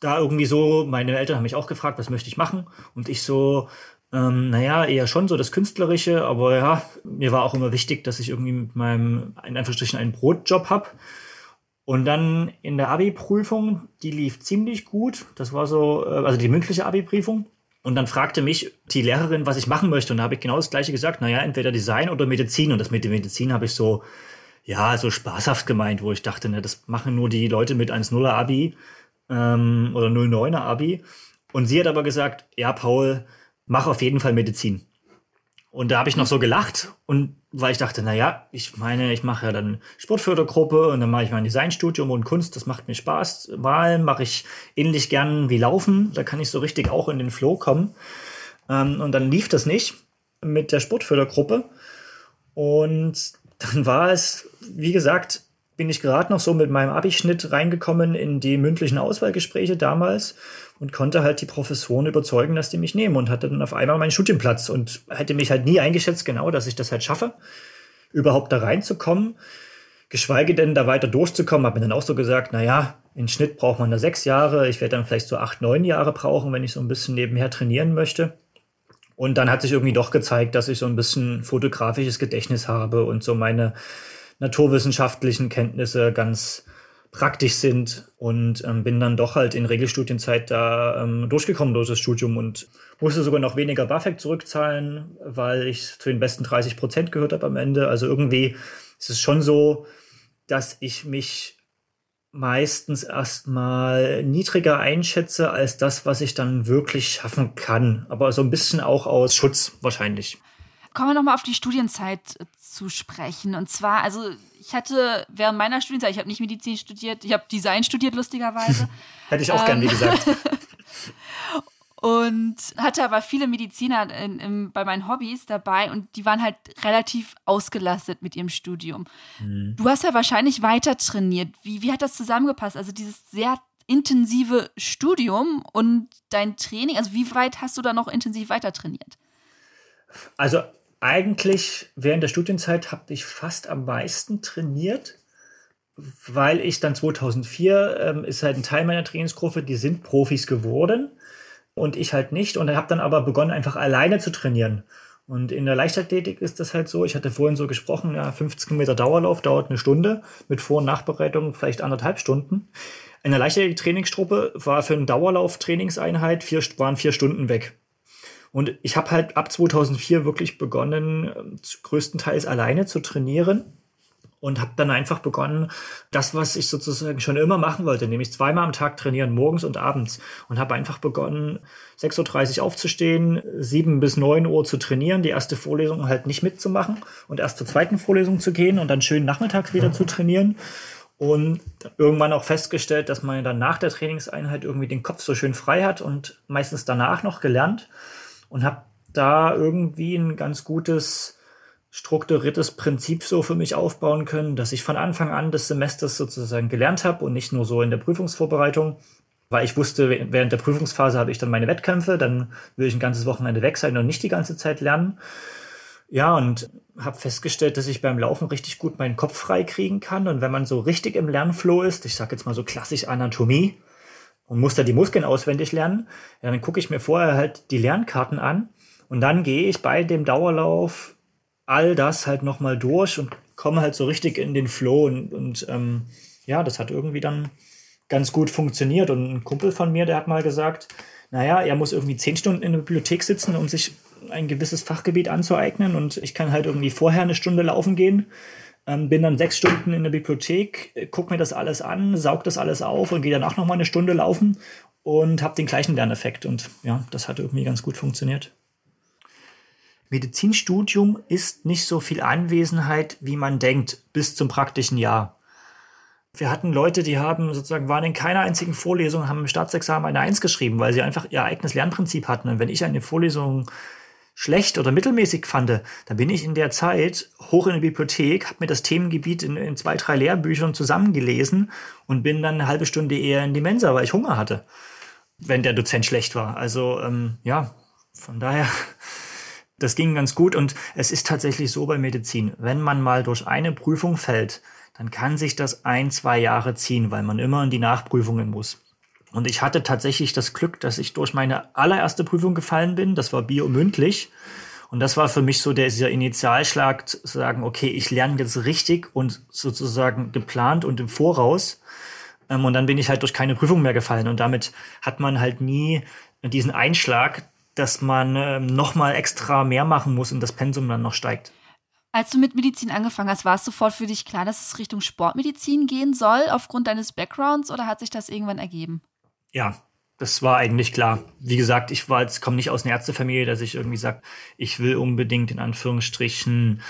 da irgendwie so, meine Eltern haben mich auch gefragt, was möchte ich machen? Und ich so, ähm, naja, eher schon so das Künstlerische, aber ja, mir war auch immer wichtig, dass ich irgendwie mit meinem, in Anführungsstrichen, einen Brotjob hab. Und dann in der Abi-Prüfung, die lief ziemlich gut. Das war so, äh, also die mündliche Abi-Prüfung. Und dann fragte mich die Lehrerin, was ich machen möchte. Und da habe ich genau das Gleiche gesagt. Naja, entweder Design oder Medizin. Und das mit der Medizin habe ich so, ja, so spaßhaft gemeint, wo ich dachte, ne, das machen nur die Leute mit 1,0er Abi ähm, oder 0,9er Abi. Und sie hat aber gesagt, ja, Paul, mach auf jeden Fall Medizin. Und da habe ich noch so gelacht und weil ich dachte, na ja, ich meine, ich mache ja dann Sportfördergruppe und dann mache ich mein Designstudium und Kunst, das macht mir Spaß. Malen mache ich ähnlich gern wie Laufen, da kann ich so richtig auch in den Flow kommen. Ähm, und dann lief das nicht mit der Sportfördergruppe und dann war es, wie gesagt, bin ich gerade noch so mit meinem Abischnitt reingekommen in die mündlichen Auswahlgespräche damals und konnte halt die Professoren überzeugen, dass die mich nehmen und hatte dann auf einmal meinen Studienplatz und hätte mich halt nie eingeschätzt, genau, dass ich das halt schaffe, überhaupt da reinzukommen, geschweige denn da weiter durchzukommen. Habe mir dann auch so gesagt, na ja, in Schnitt braucht man da sechs Jahre, ich werde dann vielleicht so acht, neun Jahre brauchen, wenn ich so ein bisschen nebenher trainieren möchte. Und dann hat sich irgendwie doch gezeigt, dass ich so ein bisschen fotografisches Gedächtnis habe und so meine naturwissenschaftlichen Kenntnisse ganz praktisch sind und ähm, bin dann doch halt in Regelstudienzeit da ähm, durchgekommen durch das Studium und musste sogar noch weniger BAföG zurückzahlen, weil ich zu den besten 30 Prozent gehört habe am Ende. Also irgendwie ist es schon so, dass ich mich meistens erstmal niedriger einschätze als das, was ich dann wirklich schaffen kann. Aber so ein bisschen auch aus Schutz wahrscheinlich. Kommen wir nochmal auf die Studienzeit zu sprechen. Und zwar, also ich hatte während meiner Studienzeit, ich habe nicht Medizin studiert, ich habe Design studiert, lustigerweise. Hätte ich auch ähm, gern, wie ähm, gesagt. und hatte aber viele Mediziner in, in, bei meinen Hobbys dabei und die waren halt relativ ausgelastet mit ihrem Studium. Mhm. Du hast ja wahrscheinlich weiter trainiert. Wie, wie hat das zusammengepasst? Also dieses sehr intensive Studium und dein Training, also wie weit hast du da noch intensiv weiter trainiert? Also eigentlich während der Studienzeit habe ich fast am meisten trainiert, weil ich dann 2004 ähm, ist halt ein Teil meiner Trainingsgruppe, die sind Profis geworden und ich halt nicht und habe dann aber begonnen einfach alleine zu trainieren. Und in der Leichtathletik ist das halt so, ich hatte vorhin so gesprochen, ja, 15 Meter Dauerlauf dauert eine Stunde, mit Vor- und Nachbereitung vielleicht anderthalb Stunden. In der Leichtathletik-Trainingsgruppe war für einen Dauerlauf-Trainingseinheit vier, waren vier Stunden weg. Und ich habe halt ab 2004 wirklich begonnen, ähm, größtenteils alleine zu trainieren und habe dann einfach begonnen, das, was ich sozusagen schon immer machen wollte, nämlich zweimal am Tag trainieren, morgens und abends. Und habe einfach begonnen, 6.30 Uhr aufzustehen, 7 bis 9 Uhr zu trainieren, die erste Vorlesung halt nicht mitzumachen und erst zur zweiten Vorlesung zu gehen und dann schön nachmittags wieder zu trainieren. Und irgendwann auch festgestellt, dass man dann nach der Trainingseinheit irgendwie den Kopf so schön frei hat und meistens danach noch gelernt und habe da irgendwie ein ganz gutes strukturiertes Prinzip so für mich aufbauen können, dass ich von Anfang an des Semesters sozusagen gelernt habe und nicht nur so in der Prüfungsvorbereitung, weil ich wusste, während der Prüfungsphase habe ich dann meine Wettkämpfe, dann will ich ein ganzes Wochenende weg sein und nicht die ganze Zeit lernen. Ja, und habe festgestellt, dass ich beim Laufen richtig gut meinen Kopf frei kriegen kann. Und wenn man so richtig im Lernflow ist, ich sage jetzt mal so klassisch Anatomie, und muss da die Muskeln auswendig lernen, ja, dann gucke ich mir vorher halt die Lernkarten an und dann gehe ich bei dem Dauerlauf all das halt nochmal durch und komme halt so richtig in den Flow und, und ähm, ja, das hat irgendwie dann ganz gut funktioniert. Und ein Kumpel von mir, der hat mal gesagt, naja, er muss irgendwie zehn Stunden in der Bibliothek sitzen, um sich ein gewisses Fachgebiet anzueignen und ich kann halt irgendwie vorher eine Stunde laufen gehen ähm, bin dann sechs Stunden in der Bibliothek, äh, gucke mir das alles an, saug das alles auf und gehe danach noch mal eine Stunde laufen und habe den gleichen Lerneffekt. Und ja, das hat irgendwie ganz gut funktioniert. Medizinstudium ist nicht so viel Anwesenheit, wie man denkt, bis zum praktischen Jahr. Wir hatten Leute, die haben sozusagen, waren in keiner einzigen Vorlesung, haben im Staatsexamen eine Eins geschrieben, weil sie einfach ihr eigenes Lernprinzip hatten. Und wenn ich eine Vorlesung schlecht oder mittelmäßig fand, dann bin ich in der Zeit hoch in die Bibliothek, habe mir das Themengebiet in, in, zwei, drei Lehrbüchern zusammengelesen und bin dann eine halbe Stunde eher in die Mensa, weil ich Hunger hatte, wenn der Dozent schlecht war. Also ähm, ja, von daher, das ging ganz gut und es ist tatsächlich so bei Medizin, wenn man mal durch eine Prüfung fällt, dann kann sich das ein, zwei Jahre ziehen, weil man immer in die Nachprüfungen muss. Und ich hatte tatsächlich das Glück, dass ich durch meine allererste Prüfung gefallen bin. Das war biomündlich. Und das war für mich so der, dieser Initialschlag zu sagen, okay, ich lerne jetzt richtig und sozusagen geplant und im Voraus. Ähm, und dann bin ich halt durch keine Prüfung mehr gefallen. Und damit hat man halt nie diesen Einschlag, dass man ähm, noch mal extra mehr machen muss und das Pensum dann noch steigt. Als du mit Medizin angefangen hast, war es sofort für dich klar, dass es Richtung Sportmedizin gehen soll, aufgrund deines Backgrounds, oder hat sich das irgendwann ergeben? Ja, das war eigentlich klar. Wie gesagt, ich war jetzt komme nicht aus einer Ärztefamilie, dass ich irgendwie sage, ich will unbedingt in Anführungsstrichen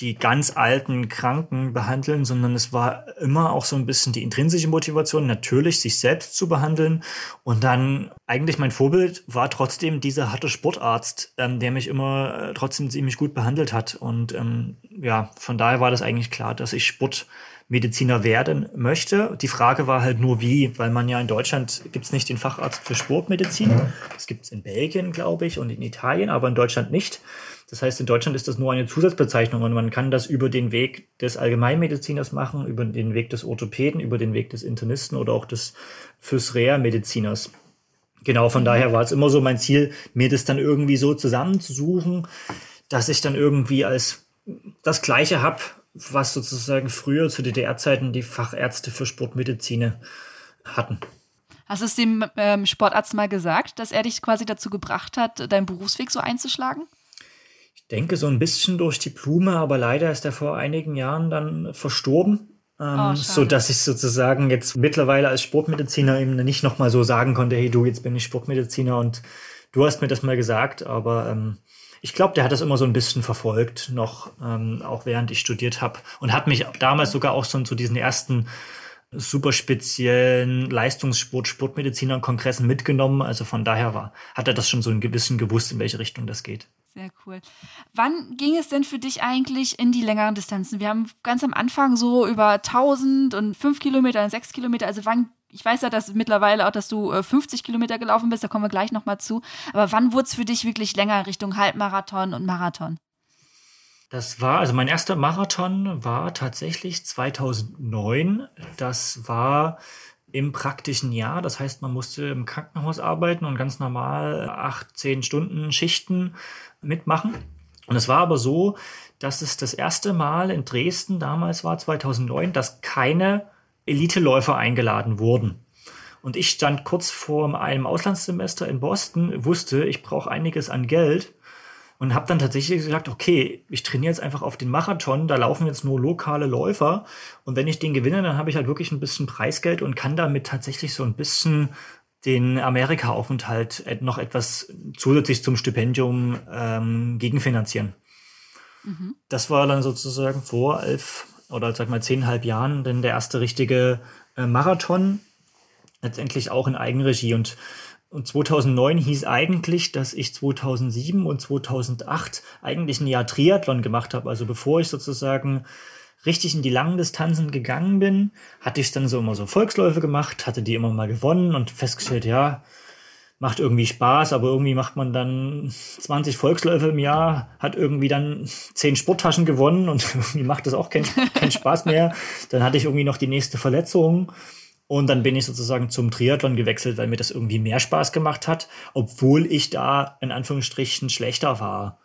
die ganz alten Kranken behandeln, sondern es war immer auch so ein bisschen die intrinsische Motivation, natürlich sich selbst zu behandeln. Und dann eigentlich mein Vorbild war trotzdem dieser harte Sportarzt, ähm, der mich immer äh, trotzdem ziemlich gut behandelt hat. Und ähm, ja, von daher war das eigentlich klar, dass ich Sport Mediziner werden möchte. Die Frage war halt nur wie, weil man ja in Deutschland gibt es nicht den Facharzt für Sportmedizin. Das gibt es in Belgien, glaube ich, und in Italien, aber in Deutschland nicht. Das heißt, in Deutschland ist das nur eine Zusatzbezeichnung und man kann das über den Weg des Allgemeinmediziners machen, über den Weg des Orthopäden, über den Weg des Internisten oder auch des Physrea-Mediziners. Genau, von daher war es immer so mein Ziel, mir das dann irgendwie so zusammenzusuchen, dass ich dann irgendwie als das Gleiche habe was sozusagen früher zu DDR-Zeiten die Fachärzte für Sportmediziner hatten. Hast du es dem ähm, Sportarzt mal gesagt, dass er dich quasi dazu gebracht hat, deinen Berufsweg so einzuschlagen? Ich denke so ein bisschen durch die Blume, aber leider ist er vor einigen Jahren dann verstorben. Ähm, oh, so dass ich sozusagen jetzt mittlerweile als Sportmediziner eben nicht nochmal so sagen konnte, hey du, jetzt bin ich Sportmediziner und du hast mir das mal gesagt, aber ähm, ich glaube, der hat das immer so ein bisschen verfolgt, noch ähm, auch während ich studiert habe und hat mich damals sogar auch so zu diesen ersten super speziellen Leistungssport, Sportmediziner Kongressen mitgenommen. Also von daher war, hat er das schon so ein gewissen gewusst, in welche Richtung das geht. Sehr cool. Wann ging es denn für dich eigentlich in die längeren Distanzen? Wir haben ganz am Anfang so über 1000 und 5 Kilometer und 6 Kilometer. Also wann, ich weiß ja, dass mittlerweile auch, dass du 50 äh, Kilometer gelaufen bist, da kommen wir gleich nochmal zu. Aber wann wurde es für dich wirklich länger Richtung Halbmarathon und Marathon? Das war, also mein erster Marathon war tatsächlich 2009. Das war im praktischen Jahr. Das heißt, man musste im Krankenhaus arbeiten und ganz normal acht, zehn Stunden Schichten mitmachen. Und es war aber so, dass es das erste Mal in Dresden damals war, 2009, dass keine Eliteläufer eingeladen wurden. Und ich stand kurz vor einem Auslandssemester in Boston, wusste, ich brauche einiges an Geld und habe dann tatsächlich gesagt, okay, ich trainiere jetzt einfach auf den Marathon, da laufen jetzt nur lokale Läufer und wenn ich den gewinne, dann habe ich halt wirklich ein bisschen Preisgeld und kann damit tatsächlich so ein bisschen den Amerika-Aufenthalt noch etwas zusätzlich zum Stipendium ähm, gegenfinanzieren. Mhm. Das war dann sozusagen vor elf oder sag mal zehnhalb Jahren dann der erste richtige äh, Marathon, letztendlich auch in Eigenregie und und 2009 hieß eigentlich, dass ich 2007 und 2008 eigentlich ein Jahr Triathlon gemacht habe. Also bevor ich sozusagen richtig in die langen Distanzen gegangen bin, hatte ich dann so immer so Volksläufe gemacht, hatte die immer mal gewonnen und festgestellt, ja, macht irgendwie Spaß, aber irgendwie macht man dann 20 Volksläufe im Jahr, hat irgendwie dann 10 Sporttaschen gewonnen und irgendwie macht das auch keinen kein Spaß mehr. Dann hatte ich irgendwie noch die nächste Verletzung und dann bin ich sozusagen zum Triathlon gewechselt, weil mir das irgendwie mehr Spaß gemacht hat, obwohl ich da in Anführungsstrichen schlechter war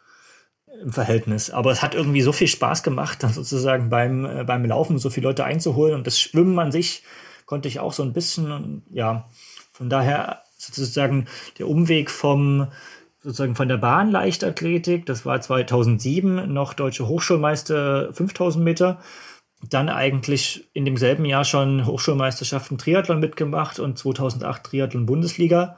im Verhältnis. Aber es hat irgendwie so viel Spaß gemacht, dann sozusagen beim, äh, beim Laufen so viele Leute einzuholen. Und das Schwimmen an sich konnte ich auch so ein bisschen. Und ja, von daher sozusagen der Umweg vom sozusagen von der Bahn Leichtathletik, das war 2007 noch deutsche Hochschulmeister 5000 Meter dann eigentlich in demselben Jahr schon Hochschulmeisterschaften Triathlon mitgemacht und 2008 Triathlon Bundesliga.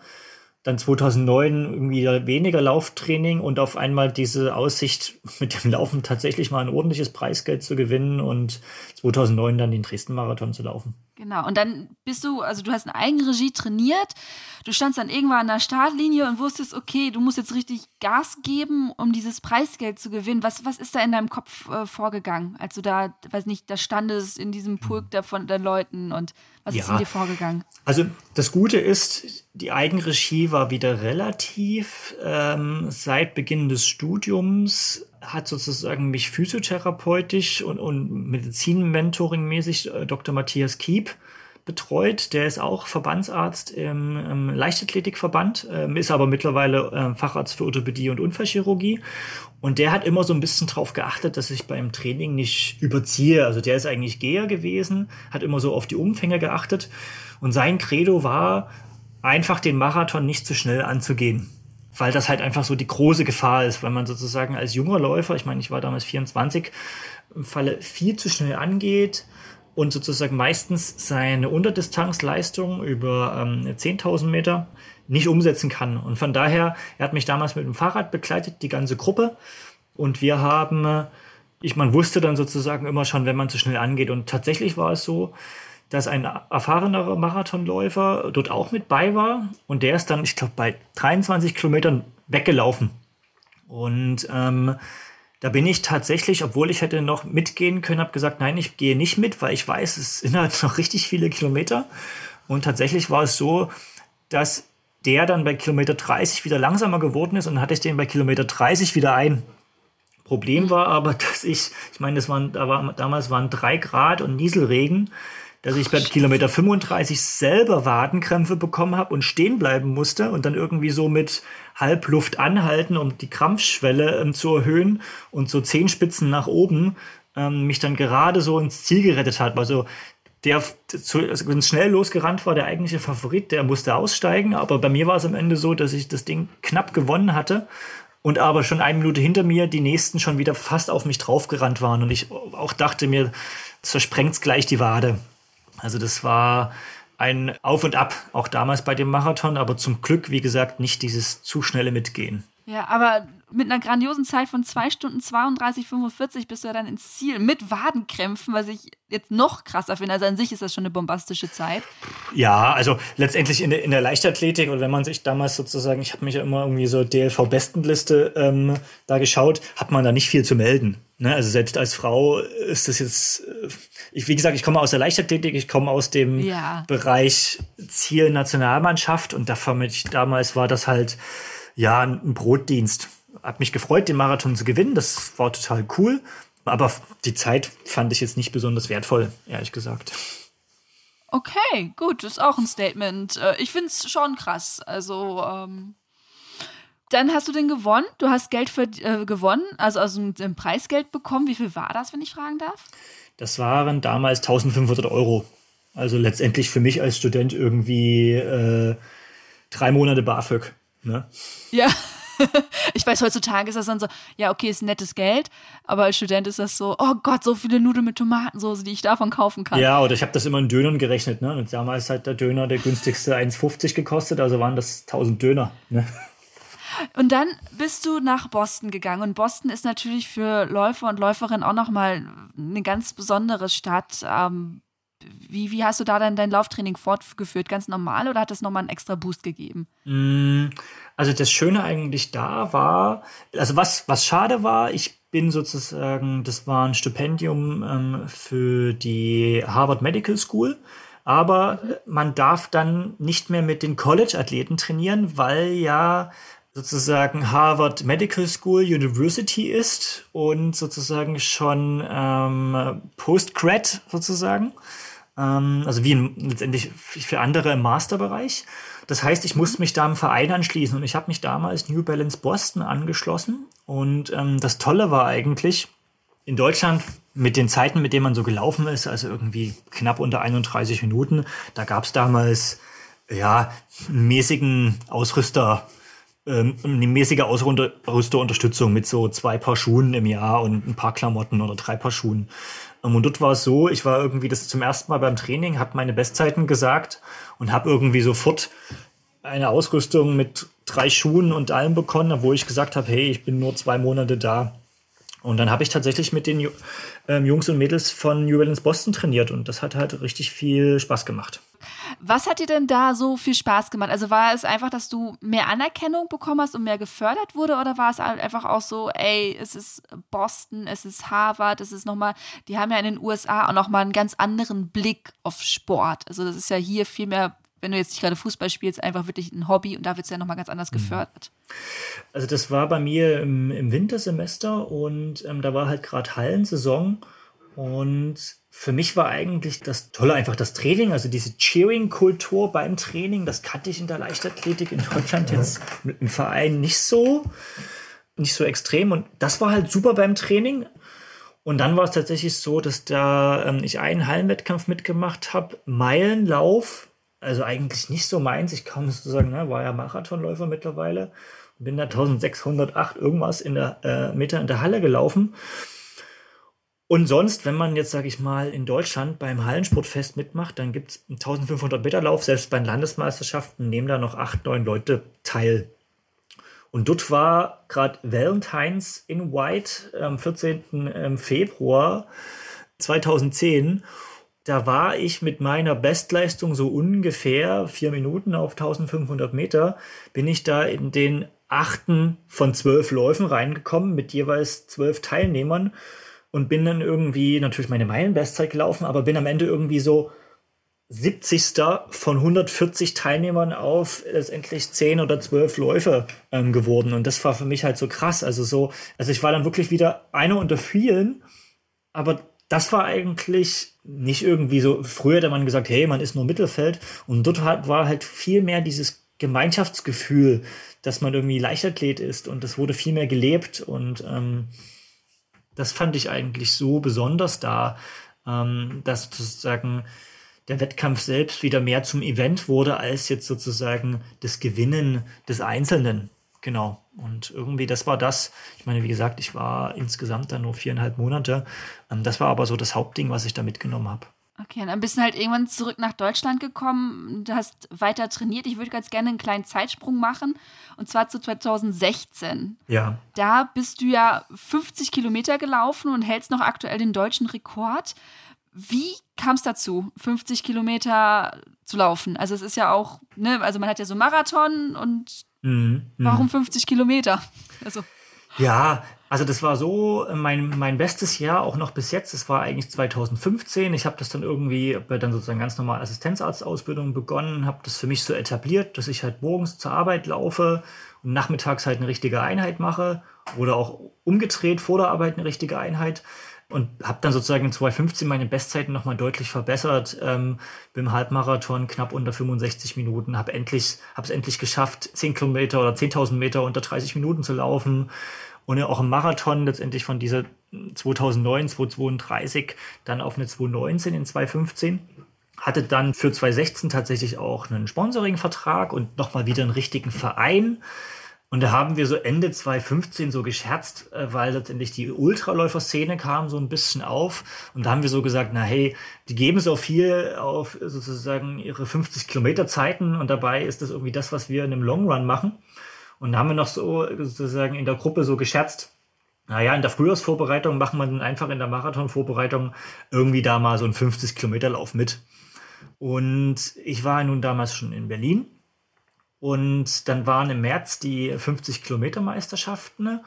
Dann 2009 irgendwie weniger Lauftraining und auf einmal diese Aussicht, mit dem Laufen tatsächlich mal ein ordentliches Preisgeld zu gewinnen und 2009 dann den Dresden-Marathon zu laufen. Genau. Und dann bist du, also du hast in Eigenregie trainiert. Du standst dann irgendwann an der Startlinie und wusstest, okay, du musst jetzt richtig Gas geben, um dieses Preisgeld zu gewinnen. Was, was ist da in deinem Kopf äh, vorgegangen, als du da, weiß nicht, da standest in diesem Pulk der von den Leuten und was ja. ist in dir vorgegangen? Also das Gute ist, die Eigenregie war wieder relativ ähm, seit Beginn des Studiums hat sozusagen mich physiotherapeutisch und, und Medizin-Mentoring-mäßig äh, Dr. Matthias Kiep betreut. Der ist auch Verbandsarzt im, im Leichtathletikverband, ähm, ist aber mittlerweile äh, Facharzt für Orthopädie und Unfallchirurgie. Und der hat immer so ein bisschen drauf geachtet, dass ich beim Training nicht überziehe. Also der ist eigentlich Geher gewesen, hat immer so auf die Umfänge geachtet. Und sein Credo war, einfach den Marathon nicht zu schnell anzugehen weil das halt einfach so die große Gefahr ist, weil man sozusagen als junger Läufer, ich meine, ich war damals 24, im Falle viel zu schnell angeht und sozusagen meistens seine Unterdistanzleistung über ähm, 10.000 Meter nicht umsetzen kann. Und von daher, er hat mich damals mit dem Fahrrad begleitet, die ganze Gruppe. Und wir haben, ich, man wusste dann sozusagen immer schon, wenn man zu schnell angeht. Und tatsächlich war es so, dass ein erfahrener Marathonläufer dort auch mit bei war und der ist dann, ich glaube, bei 23 Kilometern weggelaufen. Und ähm, da bin ich tatsächlich, obwohl ich hätte noch mitgehen können, habe gesagt, nein, ich gehe nicht mit, weil ich weiß, es sind halt noch richtig viele Kilometer. Und tatsächlich war es so, dass der dann bei Kilometer 30 wieder langsamer geworden ist und dann hatte ich den bei Kilometer 30 wieder ein. Problem war aber, dass ich, ich meine, das waren, da war, damals waren drei Grad und Nieselregen dass ich bei Kilometer 35 selber Wadenkrämpfe bekommen habe und stehen bleiben musste und dann irgendwie so mit Halbluft anhalten, um die Krampfschwelle ähm, zu erhöhen und so Zehenspitzen nach oben ähm, mich dann gerade so ins Ziel gerettet hat. Also der, also wenn es schnell losgerannt war, der eigentliche Favorit, der musste aussteigen. Aber bei mir war es am Ende so, dass ich das Ding knapp gewonnen hatte und aber schon eine Minute hinter mir die nächsten schon wieder fast auf mich draufgerannt waren und ich auch dachte mir, zersprengt's gleich die Wade. Also das war ein Auf und Ab, auch damals bei dem Marathon, aber zum Glück, wie gesagt, nicht dieses zu schnelle Mitgehen. Ja, aber mit einer grandiosen Zeit von 2 Stunden 32, 45 bist du ja dann ins Ziel mit Wadenkrämpfen, was ich jetzt noch krasser finde. Also an sich ist das schon eine bombastische Zeit. Ja, also letztendlich in der, in der Leichtathletik oder wenn man sich damals sozusagen, ich habe mich ja immer irgendwie so DLV-Bestenliste ähm, da geschaut, hat man da nicht viel zu melden. Ne? Also selbst als Frau ist das jetzt, äh, ich, wie gesagt, ich komme aus der Leichtathletik, ich komme aus dem ja. Bereich Ziel Nationalmannschaft und davon mit, damals war das halt ja, ein Brotdienst. Hat mich gefreut, den Marathon zu gewinnen. Das war total cool. Aber die Zeit fand ich jetzt nicht besonders wertvoll, ehrlich gesagt. Okay, gut, ist auch ein Statement. Äh, ich finde es schon krass. Also, ähm, dann hast du den gewonnen. Du hast Geld für, äh, gewonnen, also, also ein Preisgeld bekommen. Wie viel war das, wenn ich fragen darf? Das waren damals 1500 Euro. Also letztendlich für mich als Student irgendwie äh, drei Monate BAföG. Ne? Ja. ich weiß, heutzutage ist das dann so, ja, okay, ist nettes Geld, aber als Student ist das so, oh Gott, so viele Nudeln mit Tomatensauce, die ich davon kaufen kann. Ja, oder ich habe das immer in Dönern gerechnet, ne? Und damals hat der Döner der günstigste 1,50 gekostet, also waren das 1000 Döner, ne? Und dann bist du nach Boston gegangen und Boston ist natürlich für Läufer und Läuferinnen auch nochmal eine ganz besondere Stadt. Ähm, wie, wie hast du da dann dein Lauftraining fortgeführt? Ganz normal oder hat das nochmal einen extra Boost gegeben? Mm, also das Schöne eigentlich da war, also was, was schade war, ich bin sozusagen, das war ein Stipendium ähm, für die Harvard Medical School. Aber man darf dann nicht mehr mit den College-Athleten trainieren, weil ja sozusagen Harvard Medical School University ist und sozusagen schon ähm, Postgrad sozusagen. Ähm, also wie in, letztendlich für andere im Masterbereich. Das heißt, ich musste mich da im Verein anschließen und ich habe mich damals New Balance Boston angeschlossen. Und ähm, das Tolle war eigentlich, in Deutschland mit den Zeiten, mit denen man so gelaufen ist, also irgendwie knapp unter 31 Minuten, da gab es damals ja einen mäßigen Ausrüster, ähm, eine mäßige Ausrüsterunterstützung mit so zwei Paar Schuhen im Jahr und ein paar Klamotten oder drei Paar Schuhen. Und dort war es so, ich war irgendwie das zum ersten Mal beim Training, habe meine Bestzeiten gesagt und habe irgendwie sofort eine Ausrüstung mit drei Schuhen und allem bekommen, obwohl ich gesagt habe, hey, ich bin nur zwei Monate da. Und dann habe ich tatsächlich mit den ähm, Jungs und Mädels von New Balance Boston trainiert und das hat halt richtig viel Spaß gemacht. Was hat dir denn da so viel Spaß gemacht? Also war es einfach, dass du mehr Anerkennung bekommen hast und mehr gefördert wurde oder war es einfach auch so, ey, es ist Boston, es ist Harvard, es ist nochmal, die haben ja in den USA auch nochmal einen ganz anderen Blick auf Sport. Also das ist ja hier viel mehr wenn du jetzt nicht gerade Fußball spielst, einfach wirklich ein Hobby und da wird es ja nochmal ganz anders mhm. gefördert. Also das war bei mir im, im Wintersemester und ähm, da war halt gerade Hallensaison und für mich war eigentlich das Tolle einfach das Training, also diese Cheering-Kultur beim Training, das kannte ich in der Leichtathletik in Deutschland jetzt mit dem Verein nicht so, nicht so extrem. Und das war halt super beim Training. Und dann war es tatsächlich so, dass da ähm, ich einen Hallenwettkampf mitgemacht habe, Meilenlauf, also eigentlich nicht so meins. Ich kann sozusagen, ne, war ja Marathonläufer mittlerweile, bin da 1608 irgendwas in der äh, Meter in der Halle gelaufen. Und sonst, wenn man jetzt, sage ich mal, in Deutschland beim Hallensportfest mitmacht, dann gibt es einen 1500 Meter Lauf. Selbst bei Landesmeisterschaften nehmen da noch acht, neun Leute teil. Und dort war gerade Valentine's in White am 14. Ähm, Februar 2010. Da war ich mit meiner Bestleistung so ungefähr vier Minuten auf 1500 Meter, bin ich da in den achten von zwölf Läufen reingekommen mit jeweils zwölf Teilnehmern und bin dann irgendwie natürlich meine Meilenbestzeit gelaufen, aber bin am Ende irgendwie so 70. von 140 Teilnehmern auf letztendlich 10 oder 12 Läufe ähm, geworden. Und das war für mich halt so krass. Also so, also ich war dann wirklich wieder einer unter vielen, aber das war eigentlich nicht irgendwie so, früher hätte man gesagt, hey, man ist nur Mittelfeld. Und dort war halt viel mehr dieses Gemeinschaftsgefühl, dass man irgendwie Leichtathlet ist und das wurde viel mehr gelebt und ähm, das fand ich eigentlich so besonders da, ähm, dass sozusagen der Wettkampf selbst wieder mehr zum Event wurde, als jetzt sozusagen das Gewinnen des Einzelnen. Genau. Und irgendwie, das war das. Ich meine, wie gesagt, ich war insgesamt dann nur viereinhalb Monate. Ähm, das war aber so das Hauptding, was ich da mitgenommen habe. Okay, und dann bist du halt irgendwann zurück nach Deutschland gekommen. Du hast weiter trainiert. Ich würde ganz gerne einen kleinen Zeitsprung machen. Und zwar zu 2016. Ja. Da bist du ja 50 Kilometer gelaufen und hältst noch aktuell den deutschen Rekord. Wie kam es dazu, 50 Kilometer zu laufen? Also es ist ja auch, ne, also man hat ja so Marathon und mhm, warum 50 mhm. Kilometer? Also. Ja, also das war so mein, mein bestes Jahr auch noch bis jetzt. Das war eigentlich 2015. Ich habe das dann irgendwie bei dann sozusagen ganz normal Assistenzarztausbildung begonnen, habe das für mich so etabliert, dass ich halt morgens zur Arbeit laufe und nachmittags halt eine richtige Einheit mache oder auch umgedreht vor der Arbeit eine richtige Einheit und habe dann sozusagen in 2015 meine Bestzeiten nochmal deutlich verbessert. Ähm, beim Halbmarathon knapp unter 65 Minuten, habe endlich, habe es endlich geschafft, 10 Kilometer oder 10.000 Meter unter 30 Minuten zu laufen und auch im Marathon letztendlich von dieser 2009, 2032 dann auf eine 2019 in 2015. Hatte dann für 2016 tatsächlich auch einen Sponsoring-Vertrag und nochmal wieder einen richtigen Verein. Und da haben wir so Ende 2015 so gescherzt, äh, weil letztendlich die Ultraläufer-Szene kam so ein bisschen auf. Und da haben wir so gesagt, na hey, die geben so viel auf sozusagen ihre 50 Kilometer Zeiten und dabei ist das irgendwie das, was wir in einem Long Run machen. Und da haben wir noch so sozusagen in der Gruppe so gescherzt, naja, in der Frühjahrsvorbereitung machen wir dann einfach in der Marathonvorbereitung irgendwie da mal so einen 50 Kilometer Lauf mit. Und ich war nun damals schon in Berlin und dann waren im März die 50 Kilometer Meisterschaften.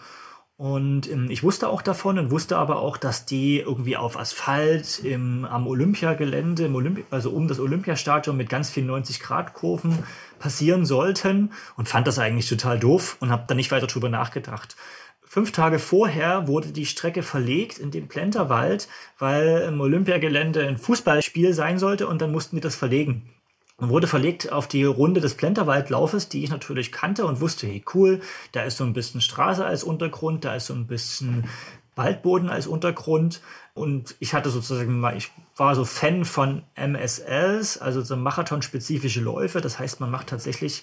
Und ähm, ich wusste auch davon und wusste aber auch, dass die irgendwie auf Asphalt im, am Olympiagelände, im Olympi also um das Olympiastadion mit ganz vielen 90-Grad-Kurven passieren sollten und fand das eigentlich total doof und habe da nicht weiter drüber nachgedacht. Fünf Tage vorher wurde die Strecke verlegt in den Plenterwald, weil im Olympiagelände ein Fußballspiel sein sollte und dann mussten die das verlegen wurde verlegt auf die Runde des Plenterwaldlaufes, die ich natürlich kannte und wusste, hey cool, da ist so ein bisschen Straße als Untergrund, da ist so ein bisschen Waldboden als Untergrund und ich hatte sozusagen mal, ich war so Fan von MSLs, also so Marathon-spezifische Läufe. Das heißt, man macht tatsächlich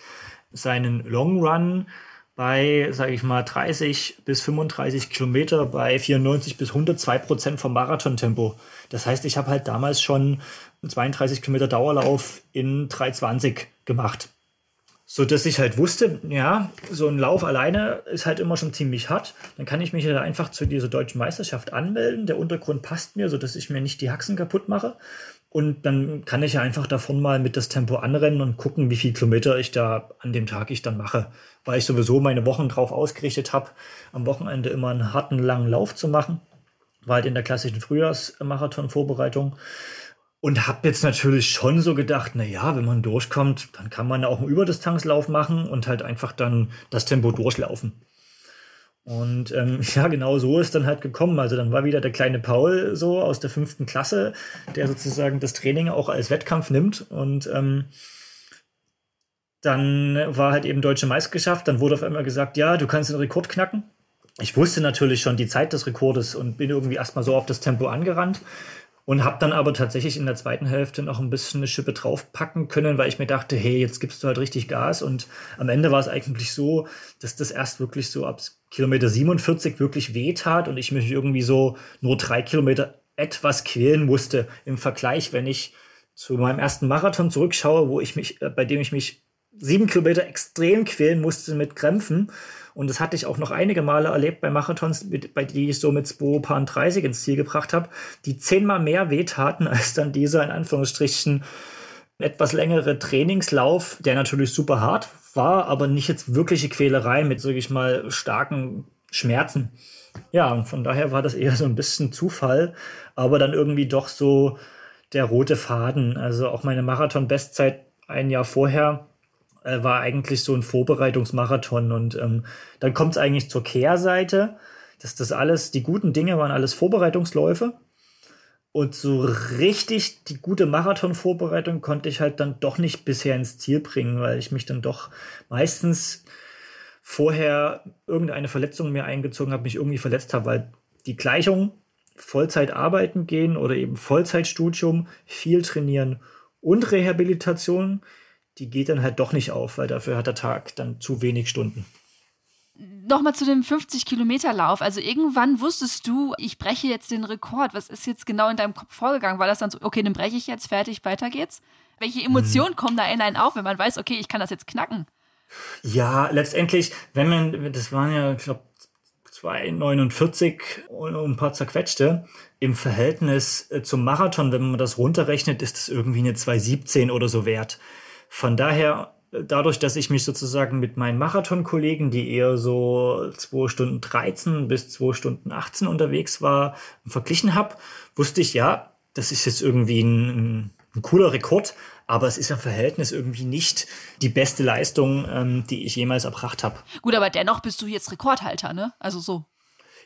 seinen Long Run bei, sage ich mal, 30 bis 35 Kilometer bei 94 bis 102 Prozent vom Marathontempo. Das heißt, ich habe halt damals schon 32 Kilometer Dauerlauf in 320 gemacht. So dass ich halt wusste, ja, so ein Lauf alleine ist halt immer schon ziemlich hart. Dann kann ich mich halt einfach zu dieser deutschen Meisterschaft anmelden. Der Untergrund passt mir, so dass ich mir nicht die Haxen kaputt mache. Und dann kann ich ja einfach davon mal mit das Tempo anrennen und gucken, wie viel Kilometer ich da an dem Tag ich dann mache. Weil ich sowieso meine Wochen drauf ausgerichtet habe, am Wochenende immer einen harten, langen Lauf zu machen. War halt in der klassischen Frühjahrsmarathon-Vorbereitung. Und habe jetzt natürlich schon so gedacht, na ja, wenn man durchkommt, dann kann man auch einen Überdistanzlauf machen und halt einfach dann das Tempo durchlaufen. Und ähm, ja, genau so ist dann halt gekommen. Also dann war wieder der kleine Paul so aus der fünften Klasse, der sozusagen das Training auch als Wettkampf nimmt. Und ähm, dann war halt eben deutsche Meisterschaft. Dann wurde auf einmal gesagt, ja, du kannst den Rekord knacken. Ich wusste natürlich schon die Zeit des Rekordes und bin irgendwie erstmal so auf das Tempo angerannt. Und habe dann aber tatsächlich in der zweiten Hälfte noch ein bisschen eine Schippe draufpacken können, weil ich mir dachte, hey, jetzt gibst du halt richtig Gas. Und am Ende war es eigentlich so, dass das erst wirklich so ab Kilometer 47 wirklich wehtat und ich mich irgendwie so nur drei Kilometer etwas quälen musste im Vergleich, wenn ich zu meinem ersten Marathon zurückschaue, wo ich mich, äh, bei dem ich mich sieben Kilometer extrem quälen musste mit Krämpfen und das hatte ich auch noch einige Male erlebt bei Marathons, mit, bei die ich so mit 230 ins Ziel gebracht habe, die zehnmal mehr wehtaten als dann dieser in Anführungsstrichen etwas längere Trainingslauf, der natürlich super hart war, aber nicht jetzt wirkliche Quälerei mit, sag ich mal, starken Schmerzen. Ja, und von daher war das eher so ein bisschen Zufall, aber dann irgendwie doch so der rote Faden. Also auch meine Marathon-Bestzeit ein Jahr vorher äh, war eigentlich so ein Vorbereitungsmarathon. Und ähm, dann kommt es eigentlich zur Kehrseite, dass das alles, die guten Dinge waren alles Vorbereitungsläufe. Und so richtig die gute Marathon-Vorbereitung konnte ich halt dann doch nicht bisher ins Ziel bringen, weil ich mich dann doch meistens vorher irgendeine Verletzung mir eingezogen habe, mich irgendwie verletzt habe, weil die Gleichung Vollzeit arbeiten gehen oder eben Vollzeitstudium, viel trainieren und Rehabilitation, die geht dann halt doch nicht auf, weil dafür hat der Tag dann zu wenig Stunden. Nochmal zu dem 50-Kilometer-Lauf. Also irgendwann wusstest du, ich breche jetzt den Rekord. Was ist jetzt genau in deinem Kopf vorgegangen? War das dann so, okay, den breche ich jetzt, fertig, weiter geht's? Welche Emotionen hm. kommen da in einen auf, wenn man weiß, okay, ich kann das jetzt knacken? Ja, letztendlich, wenn man, das waren ja, ich glaube, 2,49 und ein paar zerquetschte. Im Verhältnis äh, zum Marathon, wenn man das runterrechnet, ist es irgendwie eine 2,17 oder so wert. Von daher, äh, dadurch, dass ich mich sozusagen mit meinen Marathon-Kollegen, die eher so 2 Stunden 13 bis 2 Stunden 18 unterwegs war, verglichen habe, wusste ich, ja, das ist jetzt irgendwie ein, ein cooler Rekord, aber es ist im Verhältnis irgendwie nicht die beste Leistung, ähm, die ich jemals erbracht habe. Gut, aber dennoch bist du jetzt Rekordhalter, ne? Also so.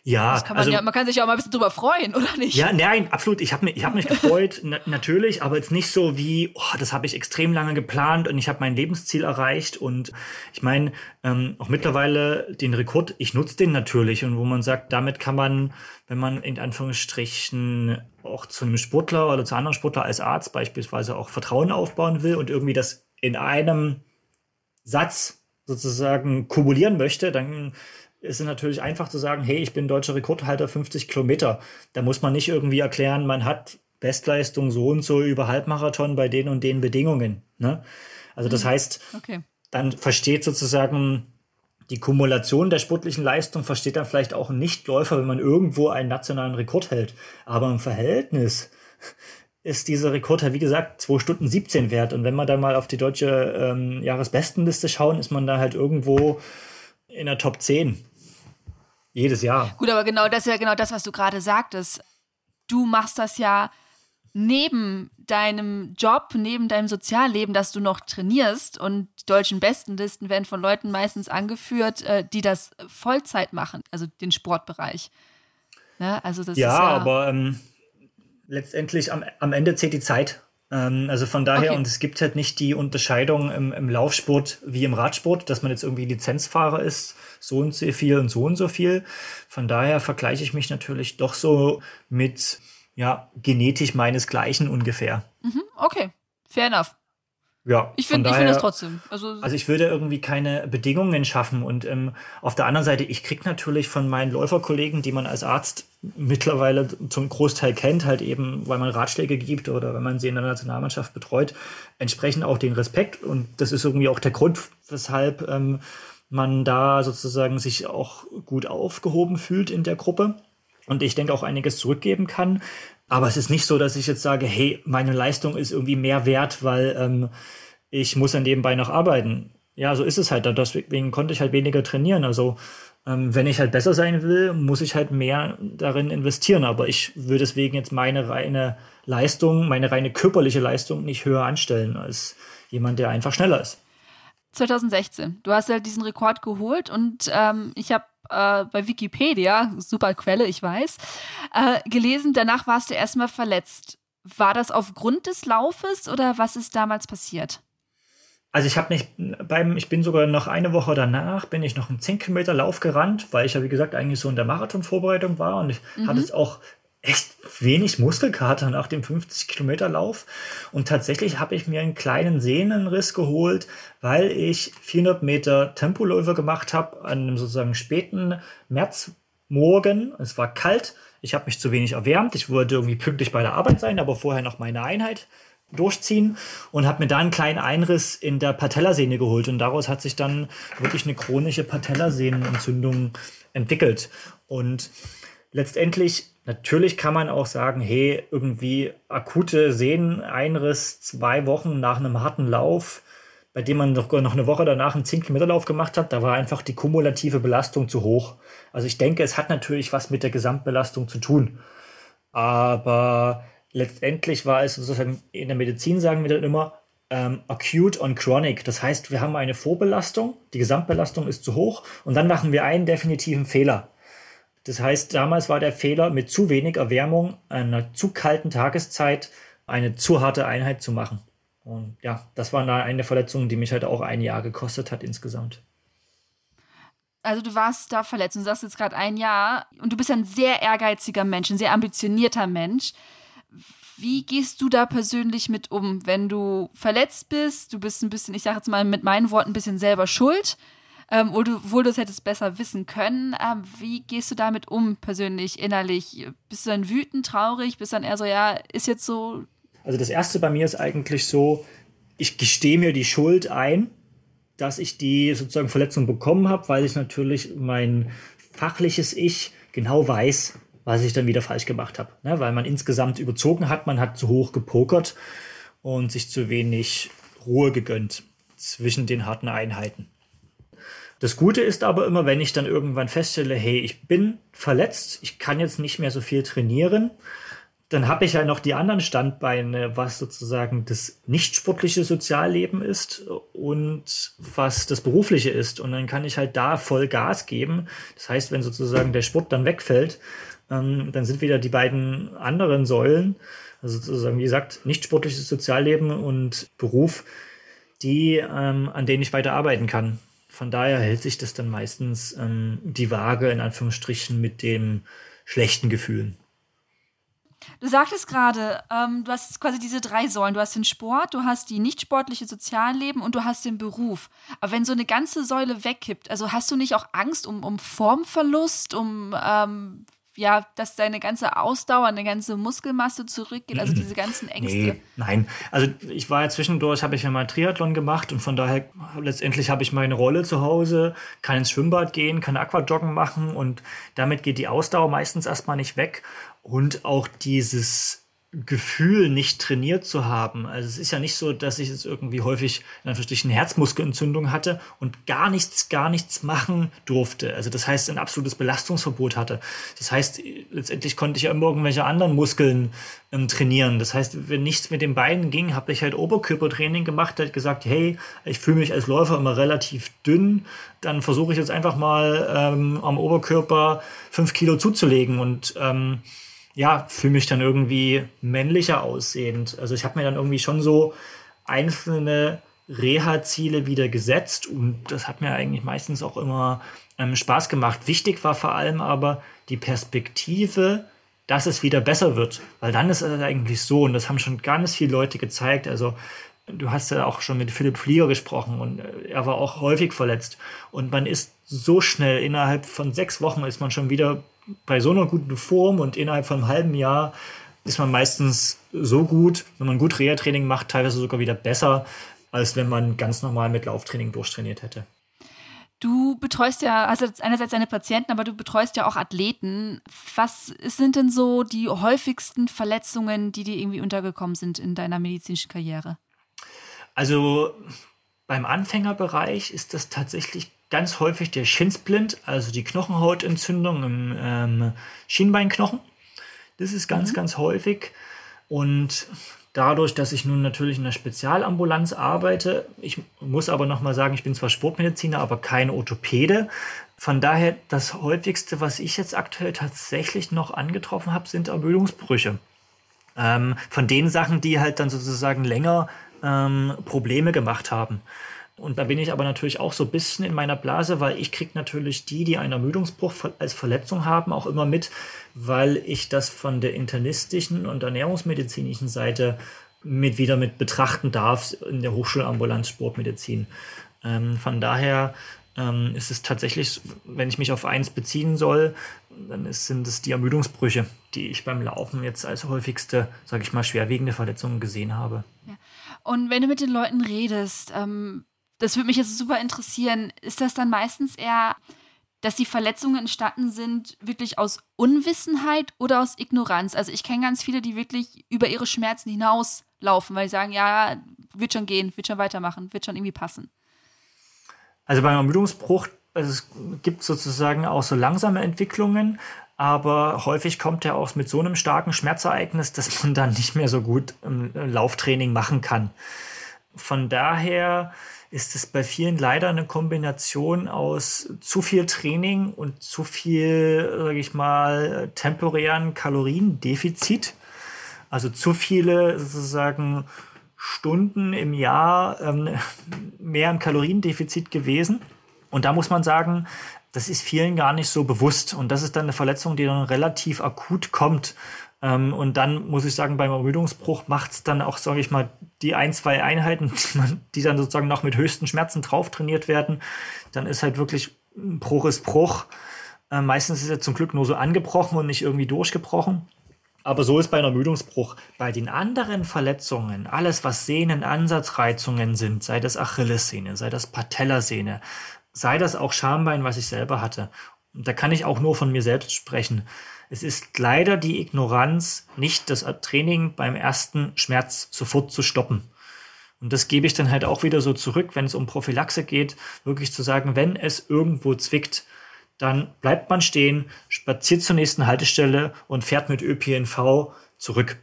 Ja, das kann man, also, ja, man kann sich ja auch mal ein bisschen drüber freuen, oder nicht? Ja, nein, absolut. Ich habe mich, ich hab mich gefreut, na, natürlich, aber jetzt nicht so wie, oh, das habe ich extrem lange geplant und ich habe mein Lebensziel erreicht. Und ich meine, ähm, auch mittlerweile den Rekord, ich nutze den natürlich. Und wo man sagt, damit kann man, wenn man in Anführungsstrichen auch zu einem Sportler oder zu anderen Sportler als Arzt beispielsweise auch Vertrauen aufbauen will und irgendwie das in einem Satz sozusagen kumulieren möchte, dann ist es natürlich einfach zu sagen, hey, ich bin deutscher Rekordhalter 50 Kilometer. Da muss man nicht irgendwie erklären, man hat Bestleistung so und so über Halbmarathon bei den und den Bedingungen. Ne? Also das mhm. heißt, okay. dann versteht sozusagen die Kumulation der sportlichen Leistung, versteht dann vielleicht auch ein Nichtläufer, wenn man irgendwo einen nationalen Rekord hält. Aber im Verhältnis ist dieser Rekord halt, wie gesagt, 2 Stunden 17 wert. Und wenn wir dann mal auf die deutsche ähm, Jahresbestenliste schauen, ist man da halt irgendwo in der Top 10. Jedes Jahr. Gut, aber genau das ist ja genau das, was du gerade sagtest. Du machst das ja neben deinem Job, neben deinem Sozialleben, dass du noch trainierst und die deutschen Bestenlisten werden von Leuten meistens angeführt, äh, die das Vollzeit machen, also den Sportbereich. Ja, also das ja, ist ja aber ähm, letztendlich am, am Ende zählt die Zeit. Ähm, also von daher, okay. und es gibt halt nicht die Unterscheidung im, im Laufsport wie im Radsport, dass man jetzt irgendwie Lizenzfahrer ist, so und so viel und so und so viel. Von daher vergleiche ich mich natürlich doch so mit ja, genetisch meinesgleichen ungefähr. Mhm, okay, fair enough. Ja, ich finde find das trotzdem. Also, also ich würde irgendwie keine Bedingungen schaffen. Und ähm, auf der anderen Seite, ich kriege natürlich von meinen Läuferkollegen, die man als Arzt mittlerweile zum Großteil kennt, halt eben, weil man Ratschläge gibt oder wenn man sie in der Nationalmannschaft betreut, entsprechend auch den Respekt. Und das ist irgendwie auch der Grund, weshalb ähm, man da sozusagen sich auch gut aufgehoben fühlt in der Gruppe und ich denke auch einiges zurückgeben kann. Aber es ist nicht so, dass ich jetzt sage, hey, meine Leistung ist irgendwie mehr wert, weil ähm, ich muss dann nebenbei noch arbeiten. Ja, so ist es halt. Deswegen konnte ich halt weniger trainieren. Also ähm, wenn ich halt besser sein will, muss ich halt mehr darin investieren. Aber ich würde deswegen jetzt meine reine Leistung, meine reine körperliche Leistung nicht höher anstellen als jemand, der einfach schneller ist. 2016. Du hast ja diesen Rekord geholt und ähm, ich habe äh, bei Wikipedia, super Quelle, ich weiß, äh, gelesen, danach warst du erstmal verletzt. War das aufgrund des Laufes oder was ist damals passiert? Also ich habe mich beim, ich bin sogar noch eine Woche danach, bin ich noch einen 10 Kilometer Lauf gerannt, weil ich ja wie gesagt eigentlich so in der Marathonvorbereitung war und ich mhm. hatte es auch echt wenig Muskelkater nach dem 50 Kilometer Lauf. Und tatsächlich habe ich mir einen kleinen Sehnenriss geholt, weil ich 400 Meter Tempoläufe gemacht habe an einem sozusagen späten Märzmorgen. Es war kalt. Ich habe mich zu wenig erwärmt. Ich wollte irgendwie pünktlich bei der Arbeit sein, aber vorher noch meine Einheit durchziehen und habe mir da einen kleinen Einriss in der Patellasehne geholt und daraus hat sich dann wirklich eine chronische Patellasehnenentzündung entwickelt und letztendlich Natürlich kann man auch sagen, hey, irgendwie akute Sehneneinriss zwei Wochen nach einem harten Lauf, bei dem man noch, noch eine Woche danach einen 10 Kilometer Lauf gemacht hat, da war einfach die kumulative Belastung zu hoch. Also ich denke, es hat natürlich was mit der Gesamtbelastung zu tun. Aber letztendlich war es sozusagen, in der Medizin sagen wir dann immer, ähm, acute on chronic. Das heißt, wir haben eine Vorbelastung, die Gesamtbelastung ist zu hoch und dann machen wir einen definitiven Fehler. Das heißt, damals war der Fehler, mit zu wenig Erwärmung einer zu kalten Tageszeit eine zu harte Einheit zu machen. Und ja, das war eine Verletzung, die mich halt auch ein Jahr gekostet hat insgesamt. also du warst da verletzt und sagst jetzt gerade ein Jahr und du bist ein sehr ehrgeiziger Mensch, ein sehr ambitionierter Mensch. Wie gehst du da persönlich mit um, wenn du verletzt bist? Du bist ein bisschen, ich sage jetzt mal mit meinen Worten, ein bisschen selber schuld, ähm, wo du es hättest besser wissen können. Ähm, wie gehst du damit um, persönlich, innerlich? Bist du dann wütend, traurig? Bist du dann eher so, ja, ist jetzt so? Also das Erste bei mir ist eigentlich so, ich gestehe mir die Schuld ein, dass ich die sozusagen Verletzung bekommen habe, weil ich natürlich mein fachliches Ich genau weiß, was ich dann wieder falsch gemacht habe. Ne? Weil man insgesamt überzogen hat, man hat zu hoch gepokert und sich zu wenig Ruhe gegönnt zwischen den harten Einheiten. Das Gute ist aber immer, wenn ich dann irgendwann feststelle, hey, ich bin verletzt, ich kann jetzt nicht mehr so viel trainieren, dann habe ich ja noch die anderen Standbeine, was sozusagen das nicht sportliche Sozialleben ist und was das berufliche ist. Und dann kann ich halt da voll Gas geben. Das heißt, wenn sozusagen der Sport dann wegfällt, ähm, dann sind wieder die beiden anderen Säulen, also sozusagen, wie gesagt, nicht sportliches Sozialleben und Beruf, die, ähm, an denen ich weiter arbeiten kann. Von daher hält sich das dann meistens ähm, die Waage in Anführungsstrichen mit den schlechten Gefühlen. Du sagtest gerade, ähm, du hast quasi diese drei Säulen. Du hast den Sport, du hast die nicht sportliche Sozialleben und du hast den Beruf. Aber wenn so eine ganze Säule wegkippt, also hast du nicht auch Angst um, um Formverlust, um ähm, ja, dass deine ganze Ausdauer, deine ganze Muskelmasse zurückgeht, also diese ganzen Ängste. Nee, nein, also ich war ja zwischendurch, habe ich ja mal Triathlon gemacht und von daher letztendlich habe ich meine Rolle zu Hause, kann ins Schwimmbad gehen, kann Aquajoggen machen und damit geht die Ausdauer meistens erstmal nicht weg und auch dieses Gefühl, nicht trainiert zu haben. Also es ist ja nicht so, dass ich jetzt irgendwie häufig in Anführungsstrichen Herzmuskelentzündung hatte und gar nichts, gar nichts machen durfte. Also das heißt, ein absolutes Belastungsverbot hatte. Das heißt, letztendlich konnte ich ja immer irgendwelche anderen Muskeln ähm, trainieren. Das heißt, wenn nichts mit den Beinen ging, habe ich halt Oberkörpertraining gemacht, halt gesagt, hey, ich fühle mich als Läufer immer relativ dünn, dann versuche ich jetzt einfach mal ähm, am Oberkörper fünf Kilo zuzulegen und ähm, ja, fühle mich dann irgendwie männlicher aussehend. Also ich habe mir dann irgendwie schon so einzelne Reha-Ziele wieder gesetzt und das hat mir eigentlich meistens auch immer ähm, Spaß gemacht. Wichtig war vor allem aber die Perspektive, dass es wieder besser wird, weil dann ist es eigentlich so und das haben schon ganz viele Leute gezeigt. Also du hast ja auch schon mit Philipp Flieger gesprochen und äh, er war auch häufig verletzt und man ist so schnell innerhalb von sechs Wochen ist man schon wieder bei so einer guten Form und innerhalb von einem halben Jahr ist man meistens so gut, wenn man gut Reha-Training macht, teilweise sogar wieder besser, als wenn man ganz normal mit Lauftraining durchtrainiert hätte. Du betreust ja, also einerseits deine Patienten, aber du betreust ja auch Athleten. Was sind denn so die häufigsten Verletzungen, die dir irgendwie untergekommen sind in deiner medizinischen Karriere? Also beim Anfängerbereich ist das tatsächlich ganz häufig der Schinsplint, also die Knochenhautentzündung im ähm, Schienbeinknochen. Das ist ganz, mhm. ganz häufig. Und dadurch, dass ich nun natürlich in der Spezialambulanz arbeite, ich muss aber nochmal sagen, ich bin zwar Sportmediziner, aber kein Orthopäde. Von daher, das häufigste, was ich jetzt aktuell tatsächlich noch angetroffen habe, sind Ermüdungsbrüche. Ähm, von den Sachen, die halt dann sozusagen länger ähm, Probleme gemacht haben. Und da bin ich aber natürlich auch so ein bisschen in meiner Blase, weil ich kriege natürlich die, die einen Ermüdungsbruch als Verletzung haben, auch immer mit, weil ich das von der internistischen und ernährungsmedizinischen Seite mit wieder mit betrachten darf in der Hochschulambulanz Sportmedizin. Ähm, von daher ähm, ist es tatsächlich, wenn ich mich auf eins beziehen soll, dann ist, sind es die Ermüdungsbrüche, die ich beim Laufen jetzt als häufigste, sage ich mal, schwerwiegende Verletzungen gesehen habe. Ja. Und wenn du mit den Leuten redest, ähm, das würde mich jetzt super interessieren. Ist das dann meistens eher, dass die Verletzungen entstanden sind, wirklich aus Unwissenheit oder aus Ignoranz? Also ich kenne ganz viele, die wirklich über ihre Schmerzen hinauslaufen, weil sie sagen, ja, wird schon gehen, wird schon weitermachen, wird schon irgendwie passen. Also beim Ermüdungsbruch, also es gibt sozusagen auch so langsame Entwicklungen, aber häufig kommt er auch mit so einem starken Schmerzereignis, dass man dann nicht mehr so gut Lauftraining machen kann. Von daher ist es bei vielen leider eine Kombination aus zu viel Training und zu viel, sage ich mal, temporären Kaloriendefizit. Also zu viele sozusagen Stunden im Jahr ähm, mehr im Kaloriendefizit gewesen. Und da muss man sagen, das ist vielen gar nicht so bewusst. Und das ist dann eine Verletzung, die dann relativ akut kommt. Ähm, und dann muss ich sagen, beim Ermüdungsbruch macht es dann auch, sage ich mal, die ein, zwei Einheiten, die, dann sozusagen noch mit höchsten Schmerzen drauf trainiert werden. Dann ist halt wirklich Bruch ist Bruch. Äh, meistens ist er zum Glück nur so angebrochen und nicht irgendwie durchgebrochen. Aber so ist bei einem Ermüdungsbruch. Bei den anderen Verletzungen, alles was Sehnenansatzreizungen sind, sei das Achillessehne, sei das Patellasehne, sei das auch Schambein, was ich selber hatte. Da kann ich auch nur von mir selbst sprechen. Es ist leider die Ignoranz, nicht das Training beim ersten Schmerz sofort zu stoppen. Und das gebe ich dann halt auch wieder so zurück, wenn es um Prophylaxe geht, wirklich zu sagen, wenn es irgendwo zwickt, dann bleibt man stehen, spaziert zur nächsten Haltestelle und fährt mit ÖPNV zurück.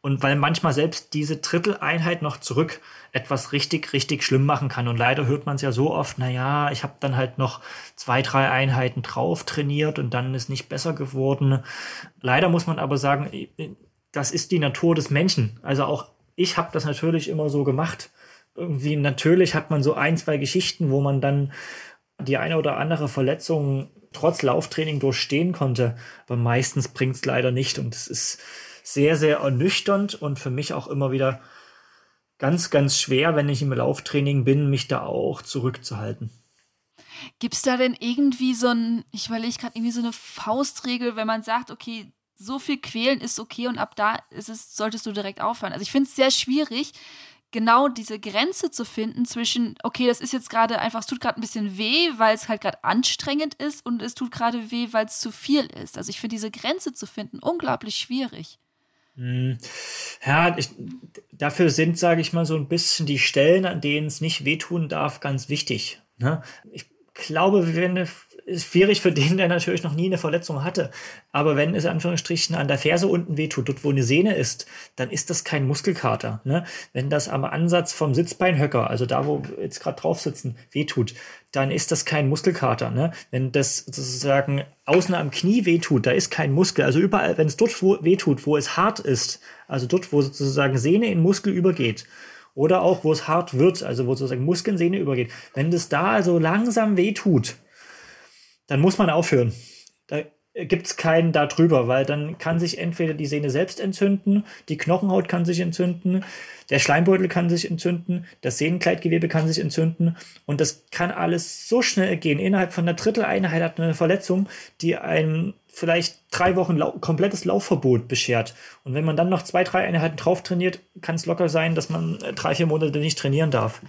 Und weil manchmal selbst diese Dritteleinheit noch zurück etwas richtig, richtig schlimm machen kann. Und leider hört man es ja so oft, na ja, ich habe dann halt noch zwei, drei Einheiten drauf trainiert und dann ist nicht besser geworden. Leider muss man aber sagen, das ist die Natur des Menschen. Also auch ich habe das natürlich immer so gemacht. Irgendwie natürlich hat man so ein, zwei Geschichten, wo man dann die eine oder andere Verletzung trotz Lauftraining durchstehen konnte. Aber meistens bringt es leider nicht. Und es ist sehr, sehr ernüchternd und für mich auch immer wieder ganz, ganz schwer, wenn ich im Lauftraining bin, mich da auch zurückzuhalten. Gibt es da denn irgendwie so ein, ich überlege gerade irgendwie so eine Faustregel, wenn man sagt, okay, so viel quälen ist okay und ab da ist es, solltest du direkt aufhören. Also ich finde es sehr schwierig, genau diese Grenze zu finden zwischen, okay, das ist jetzt gerade einfach, es tut gerade ein bisschen weh, weil es halt gerade anstrengend ist und es tut gerade weh, weil es zu viel ist. Also ich finde diese Grenze zu finden unglaublich schwierig. Hm. Ja, ich, dafür sind, sage ich mal, so ein bisschen die Stellen, an denen es nicht wehtun darf, ganz wichtig. Ne? Ich glaube, eine ist schwierig für den, der natürlich noch nie eine Verletzung hatte. Aber wenn es Anführungsstrichen an der Ferse unten wehtut, dort wo eine Sehne ist, dann ist das kein Muskelkater. Ne? Wenn das am Ansatz vom Sitzbeinhöcker, also da, wo wir jetzt gerade drauf sitzen, wehtut, dann ist das kein Muskelkater. Ne? Wenn das sozusagen außen am Knie wehtut, da ist kein Muskel. Also überall, wenn es dort wehtut, wo es hart ist, also dort, wo sozusagen Sehne in Muskel übergeht, oder auch, wo es hart wird, also wo sozusagen Muskelsehne übergeht. Wenn das da also langsam wehtut, dann muss man aufhören. Da gibt es keinen drüber, weil dann kann sich entweder die Sehne selbst entzünden, die Knochenhaut kann sich entzünden, der Schleimbeutel kann sich entzünden, das Sehnenkleidgewebe kann sich entzünden und das kann alles so schnell gehen. Innerhalb von einer Dritteleinheit hat eine Verletzung, die einem vielleicht drei Wochen lau komplettes Laufverbot beschert. Und wenn man dann noch zwei, drei Einheiten drauf trainiert, kann es locker sein, dass man drei, vier Monate nicht trainieren darf.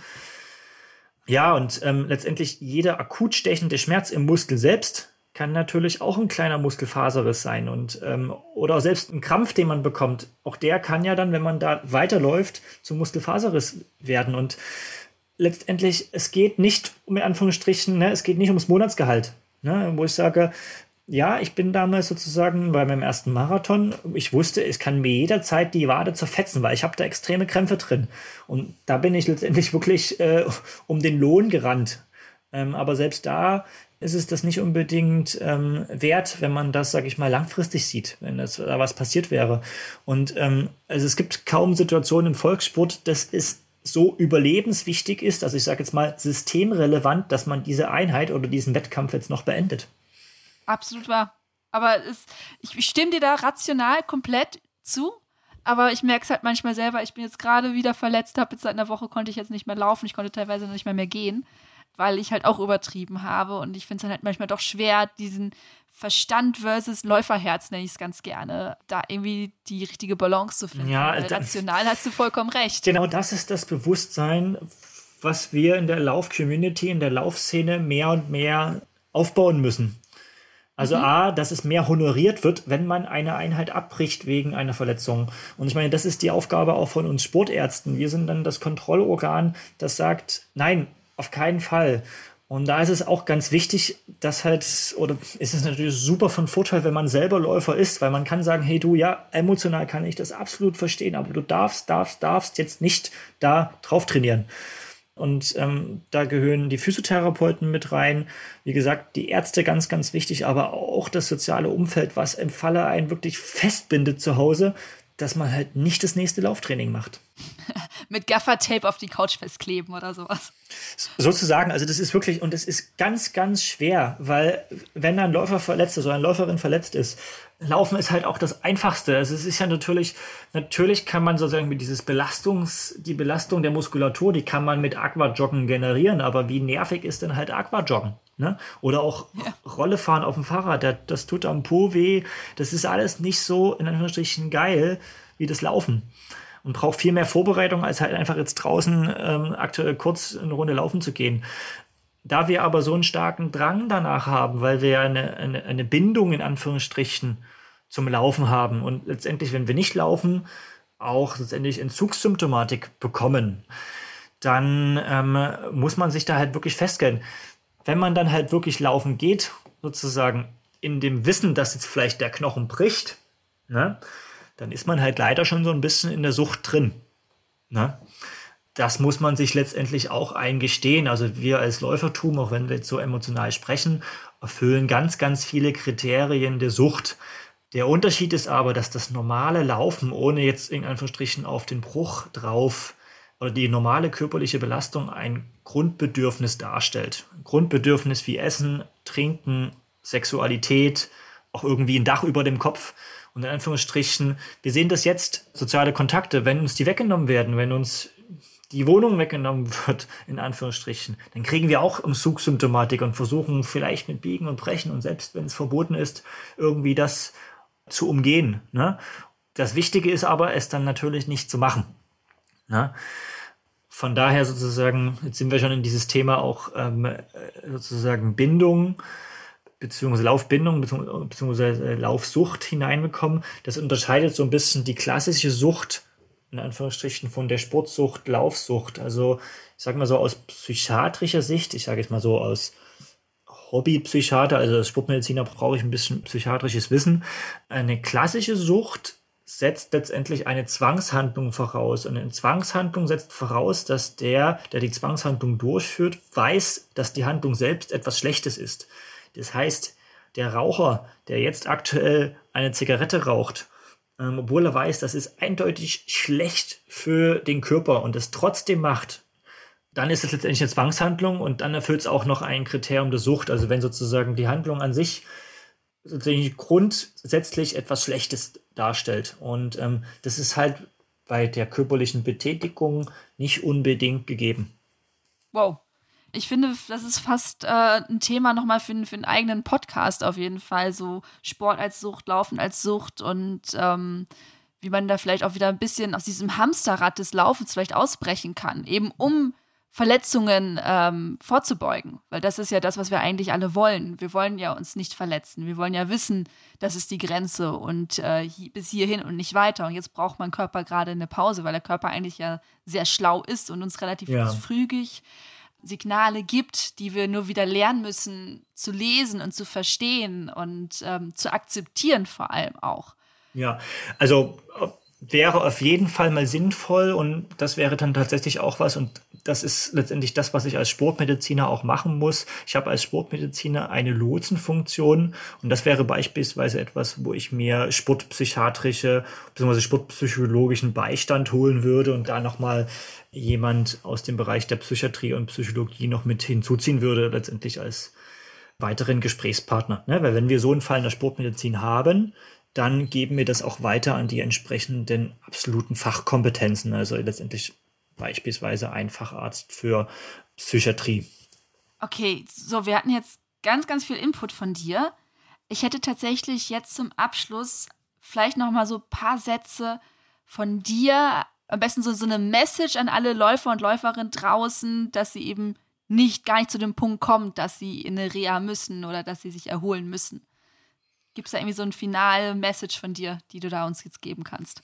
Ja, und ähm, letztendlich jeder akut stechende Schmerz im Muskel selbst kann natürlich auch ein kleiner Muskelfaserriss sein und ähm, oder selbst ein Krampf, den man bekommt, auch der kann ja dann, wenn man da weiterläuft, zum Muskelfaserriss werden. Und letztendlich es geht nicht um in Anführungsstrichen, ne, es geht nicht ums Monatsgehalt, ne, wo ich sage, ja, ich bin damals sozusagen bei meinem ersten Marathon. Ich wusste, es kann mir jederzeit die Wade zerfetzen, weil ich habe da extreme Krämpfe drin. Und da bin ich letztendlich wirklich äh, um den Lohn gerannt. Ähm, aber selbst da ist es das nicht unbedingt ähm, wert, wenn man das, sage ich mal, langfristig sieht, wenn das, da was passiert wäre. Und ähm, also es gibt kaum Situationen im Volkssport, dass es so überlebenswichtig ist, also ich sage jetzt mal systemrelevant, dass man diese Einheit oder diesen Wettkampf jetzt noch beendet. Absolut wahr. Aber es, ich stimme dir da rational komplett zu. Aber ich merke es halt manchmal selber. Ich bin jetzt gerade wieder verletzt, habe jetzt seit einer Woche konnte ich jetzt nicht mehr laufen. Ich konnte teilweise noch nicht mehr, mehr gehen, weil ich halt auch übertrieben habe. Und ich finde es dann halt manchmal doch schwer, diesen Verstand versus Läuferherz, nenne ich es ganz gerne, da irgendwie die richtige Balance zu finden. Ja, rational hast du vollkommen recht. Genau das ist das Bewusstsein, was wir in der Lauf-Community, in der Laufszene mehr und mehr aufbauen müssen. Also mhm. A, dass es mehr honoriert wird, wenn man eine Einheit abbricht wegen einer Verletzung. Und ich meine, das ist die Aufgabe auch von uns Sportärzten. Wir sind dann das Kontrollorgan, das sagt, nein, auf keinen Fall. Und da ist es auch ganz wichtig, dass halt, oder ist es natürlich super von Vorteil, wenn man selber Läufer ist, weil man kann sagen, hey du, ja, emotional kann ich das absolut verstehen, aber du darfst, darfst, darfst jetzt nicht da drauf trainieren. Und ähm, da gehören die Physiotherapeuten mit rein. Wie gesagt, die Ärzte ganz, ganz wichtig, aber auch das soziale Umfeld, was im Falle einen wirklich festbindet zu Hause, dass man halt nicht das nächste Lauftraining macht. mit Gaffertape auf die Couch festkleben oder sowas. Sozusagen, also das ist wirklich, und es ist ganz, ganz schwer, weil wenn ein Läufer verletzt ist oder eine Läuferin verletzt ist, Laufen ist halt auch das Einfachste. Also es ist ja natürlich, natürlich kann man sozusagen mit dieses Belastungs, die Belastung der Muskulatur, die kann man mit Aquajoggen generieren, aber wie nervig ist denn halt Aquajoggen? Ne? Oder auch ja. Rolle fahren auf dem Fahrrad, das, das tut am Po weh. Das ist alles nicht so in Anführungsstrichen geil wie das Laufen und braucht viel mehr Vorbereitung, als halt einfach jetzt draußen ähm, aktuell kurz eine Runde laufen zu gehen. Da wir aber so einen starken Drang danach haben, weil wir eine, eine, eine Bindung in Anführungsstrichen zum Laufen haben und letztendlich, wenn wir nicht laufen, auch letztendlich Entzugssymptomatik bekommen, dann ähm, muss man sich da halt wirklich feststellen. Wenn man dann halt wirklich laufen geht, sozusagen in dem Wissen, dass jetzt vielleicht der Knochen bricht, ne, dann ist man halt leider schon so ein bisschen in der Sucht drin. Ne? Das muss man sich letztendlich auch eingestehen. Also wir als Läufertum, auch wenn wir jetzt so emotional sprechen, erfüllen ganz, ganz viele Kriterien der Sucht. Der Unterschied ist aber, dass das normale Laufen, ohne jetzt in Anführungsstrichen auf den Bruch drauf oder die normale körperliche Belastung ein Grundbedürfnis darstellt. Grundbedürfnis wie Essen, Trinken, Sexualität, auch irgendwie ein Dach über dem Kopf. Und in Anführungsstrichen, wir sehen das jetzt, soziale Kontakte, wenn uns die weggenommen werden, wenn uns die Wohnung weggenommen wird, in Anführungsstrichen, dann kriegen wir auch Umzugssymptomatik und versuchen vielleicht mit Biegen und Brechen und selbst wenn es verboten ist, irgendwie das zu umgehen. Ne? Das Wichtige ist aber, es dann natürlich nicht zu machen. Ne? Von daher sozusagen, jetzt sind wir schon in dieses Thema auch ähm, sozusagen Bindung beziehungsweise Laufbindung beziehungsweise Laufsucht hineinbekommen. Das unterscheidet so ein bisschen die klassische Sucht in Anführungsstrichen von der Sportsucht, Laufsucht. Also ich sage mal so aus psychiatrischer Sicht, ich sage jetzt mal so aus Hobbypsychiater, also als Sportmediziner brauche ich ein bisschen psychiatrisches Wissen. Eine klassische Sucht setzt letztendlich eine Zwangshandlung voraus. Und eine Zwangshandlung setzt voraus, dass der, der die Zwangshandlung durchführt, weiß, dass die Handlung selbst etwas Schlechtes ist. Das heißt, der Raucher, der jetzt aktuell eine Zigarette raucht, ähm, obwohl er weiß, das ist eindeutig schlecht für den Körper und es trotzdem macht, dann ist es letztendlich eine Zwangshandlung und dann erfüllt es auch noch ein Kriterium der Sucht. Also wenn sozusagen die Handlung an sich sozusagen grundsätzlich etwas Schlechtes darstellt. Und ähm, das ist halt bei der körperlichen Betätigung nicht unbedingt gegeben. Wow ich finde, das ist fast äh, ein Thema nochmal für, für einen eigenen Podcast auf jeden Fall. So Sport als Sucht, Laufen als Sucht und ähm, wie man da vielleicht auch wieder ein bisschen aus diesem Hamsterrad des Laufens vielleicht ausbrechen kann, eben um Verletzungen ähm, vorzubeugen. Weil das ist ja das, was wir eigentlich alle wollen. Wir wollen ja uns nicht verletzen. Wir wollen ja wissen, das ist die Grenze und äh, bis hierhin und nicht weiter. Und jetzt braucht mein Körper gerade eine Pause, weil der Körper eigentlich ja sehr schlau ist und uns relativ ja. frühig Signale gibt, die wir nur wieder lernen müssen zu lesen und zu verstehen und ähm, zu akzeptieren vor allem auch. Ja, also wäre auf jeden Fall mal sinnvoll und das wäre dann tatsächlich auch was und das ist letztendlich das, was ich als Sportmediziner auch machen muss. Ich habe als Sportmediziner eine Lotsenfunktion und das wäre beispielsweise etwas, wo ich mir sportpsychiatrische bzw. sportpsychologischen Beistand holen würde und da nochmal jemand aus dem Bereich der Psychiatrie und Psychologie noch mit hinzuziehen würde, letztendlich als weiteren Gesprächspartner. Ne? Weil wenn wir so einen Fall in der Sportmedizin haben, dann geben wir das auch weiter an die entsprechenden absoluten Fachkompetenzen, also letztendlich beispielsweise ein Facharzt für Psychiatrie. Okay, so, wir hatten jetzt ganz, ganz viel Input von dir. Ich hätte tatsächlich jetzt zum Abschluss vielleicht noch mal so ein paar Sätze von dir, am besten so, so eine Message an alle Läufer und Läuferinnen draußen, dass sie eben nicht gar nicht zu dem Punkt kommen, dass sie in eine Reha müssen oder dass sie sich erholen müssen. Gibt es da irgendwie so ein finale Message von dir, die du da uns jetzt geben kannst?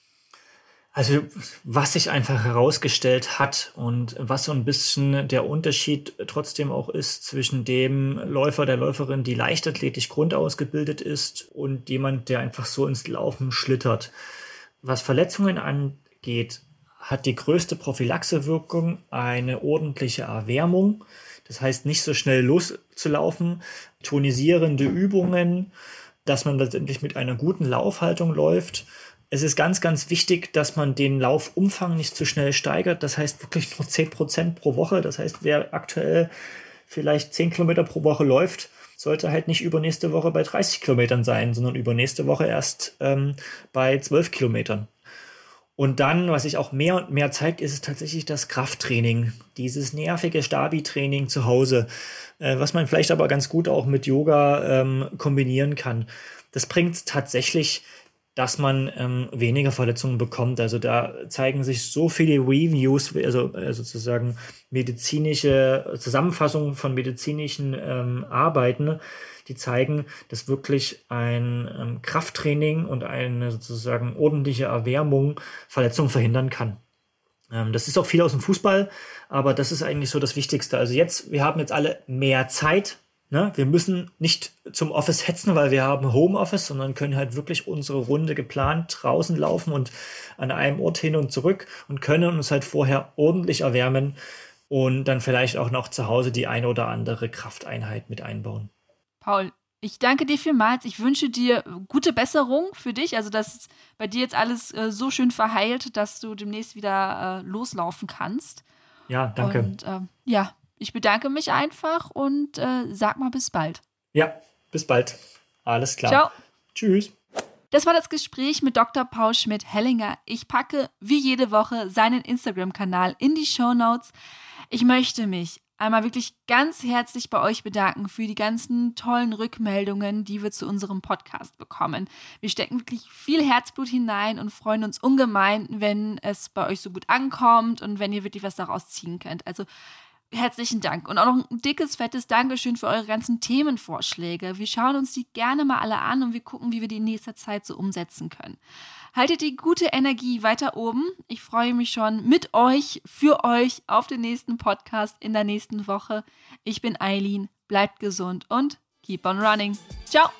Also was sich einfach herausgestellt hat und was so ein bisschen der Unterschied trotzdem auch ist zwischen dem Läufer, der Läuferin, die leichtathletisch grundausgebildet ist und jemand, der einfach so ins Laufen schlittert. Was Verletzungen angeht, hat die größte Prophylaxewirkung eine ordentliche Erwärmung. Das heißt, nicht so schnell loszulaufen, tonisierende Übungen, dass man letztendlich mit einer guten Laufhaltung läuft Es ist ganz, ganz wichtig, dass man den Laufumfang nicht zu schnell steigert. Das heißt wirklich nur 10 Prozent pro Woche. Das heißt, wer aktuell vielleicht 10 Kilometer pro Woche läuft, sollte halt nicht übernächste Woche bei 30 Kilometern sein, sondern übernächste Woche erst ähm, bei 12 Kilometern. Und dann, was sich auch mehr und mehr zeigt, ist es tatsächlich das Krafttraining, dieses nervige Stabi-Training zu Hause, äh, was man vielleicht aber ganz gut auch mit Yoga ähm, kombinieren kann. Das bringt tatsächlich dass man ähm, weniger Verletzungen bekommt. Also da zeigen sich so viele Reviews, also, also sozusagen medizinische Zusammenfassungen von medizinischen ähm, Arbeiten, die zeigen, dass wirklich ein ähm, Krafttraining und eine sozusagen ordentliche Erwärmung Verletzungen verhindern kann. Ähm, das ist auch viel aus dem Fußball, aber das ist eigentlich so das Wichtigste. Also jetzt, wir haben jetzt alle mehr Zeit, Ne? Wir müssen nicht zum Office hetzen, weil wir haben Homeoffice, sondern können halt wirklich unsere Runde geplant draußen laufen und an einem Ort hin und zurück und können uns halt vorher ordentlich erwärmen und dann vielleicht auch noch zu Hause die eine oder andere Krafteinheit mit einbauen. Paul, ich danke dir vielmals. Ich wünsche dir gute Besserung für dich, also dass bei dir jetzt alles äh, so schön verheilt, dass du demnächst wieder äh, loslaufen kannst. Ja, danke. Und äh, ja, ich bedanke mich einfach und äh, sag mal bis bald. Ja, bis bald. Alles klar. Ciao. Tschüss. Das war das Gespräch mit Dr. Paul Schmidt-Hellinger. Ich packe wie jede Woche seinen Instagram-Kanal in die Show Notes. Ich möchte mich einmal wirklich ganz herzlich bei euch bedanken für die ganzen tollen Rückmeldungen, die wir zu unserem Podcast bekommen. Wir stecken wirklich viel Herzblut hinein und freuen uns ungemein, wenn es bei euch so gut ankommt und wenn ihr wirklich was daraus ziehen könnt. Also herzlichen Dank. Und auch noch ein dickes, fettes Dankeschön für eure ganzen Themenvorschläge. Wir schauen uns die gerne mal alle an und wir gucken, wie wir die in nächster Zeit so umsetzen können. Haltet die gute Energie weiter oben. Ich freue mich schon mit euch, für euch auf den nächsten Podcast in der nächsten Woche. Ich bin Eileen. Bleibt gesund und keep on running. Ciao!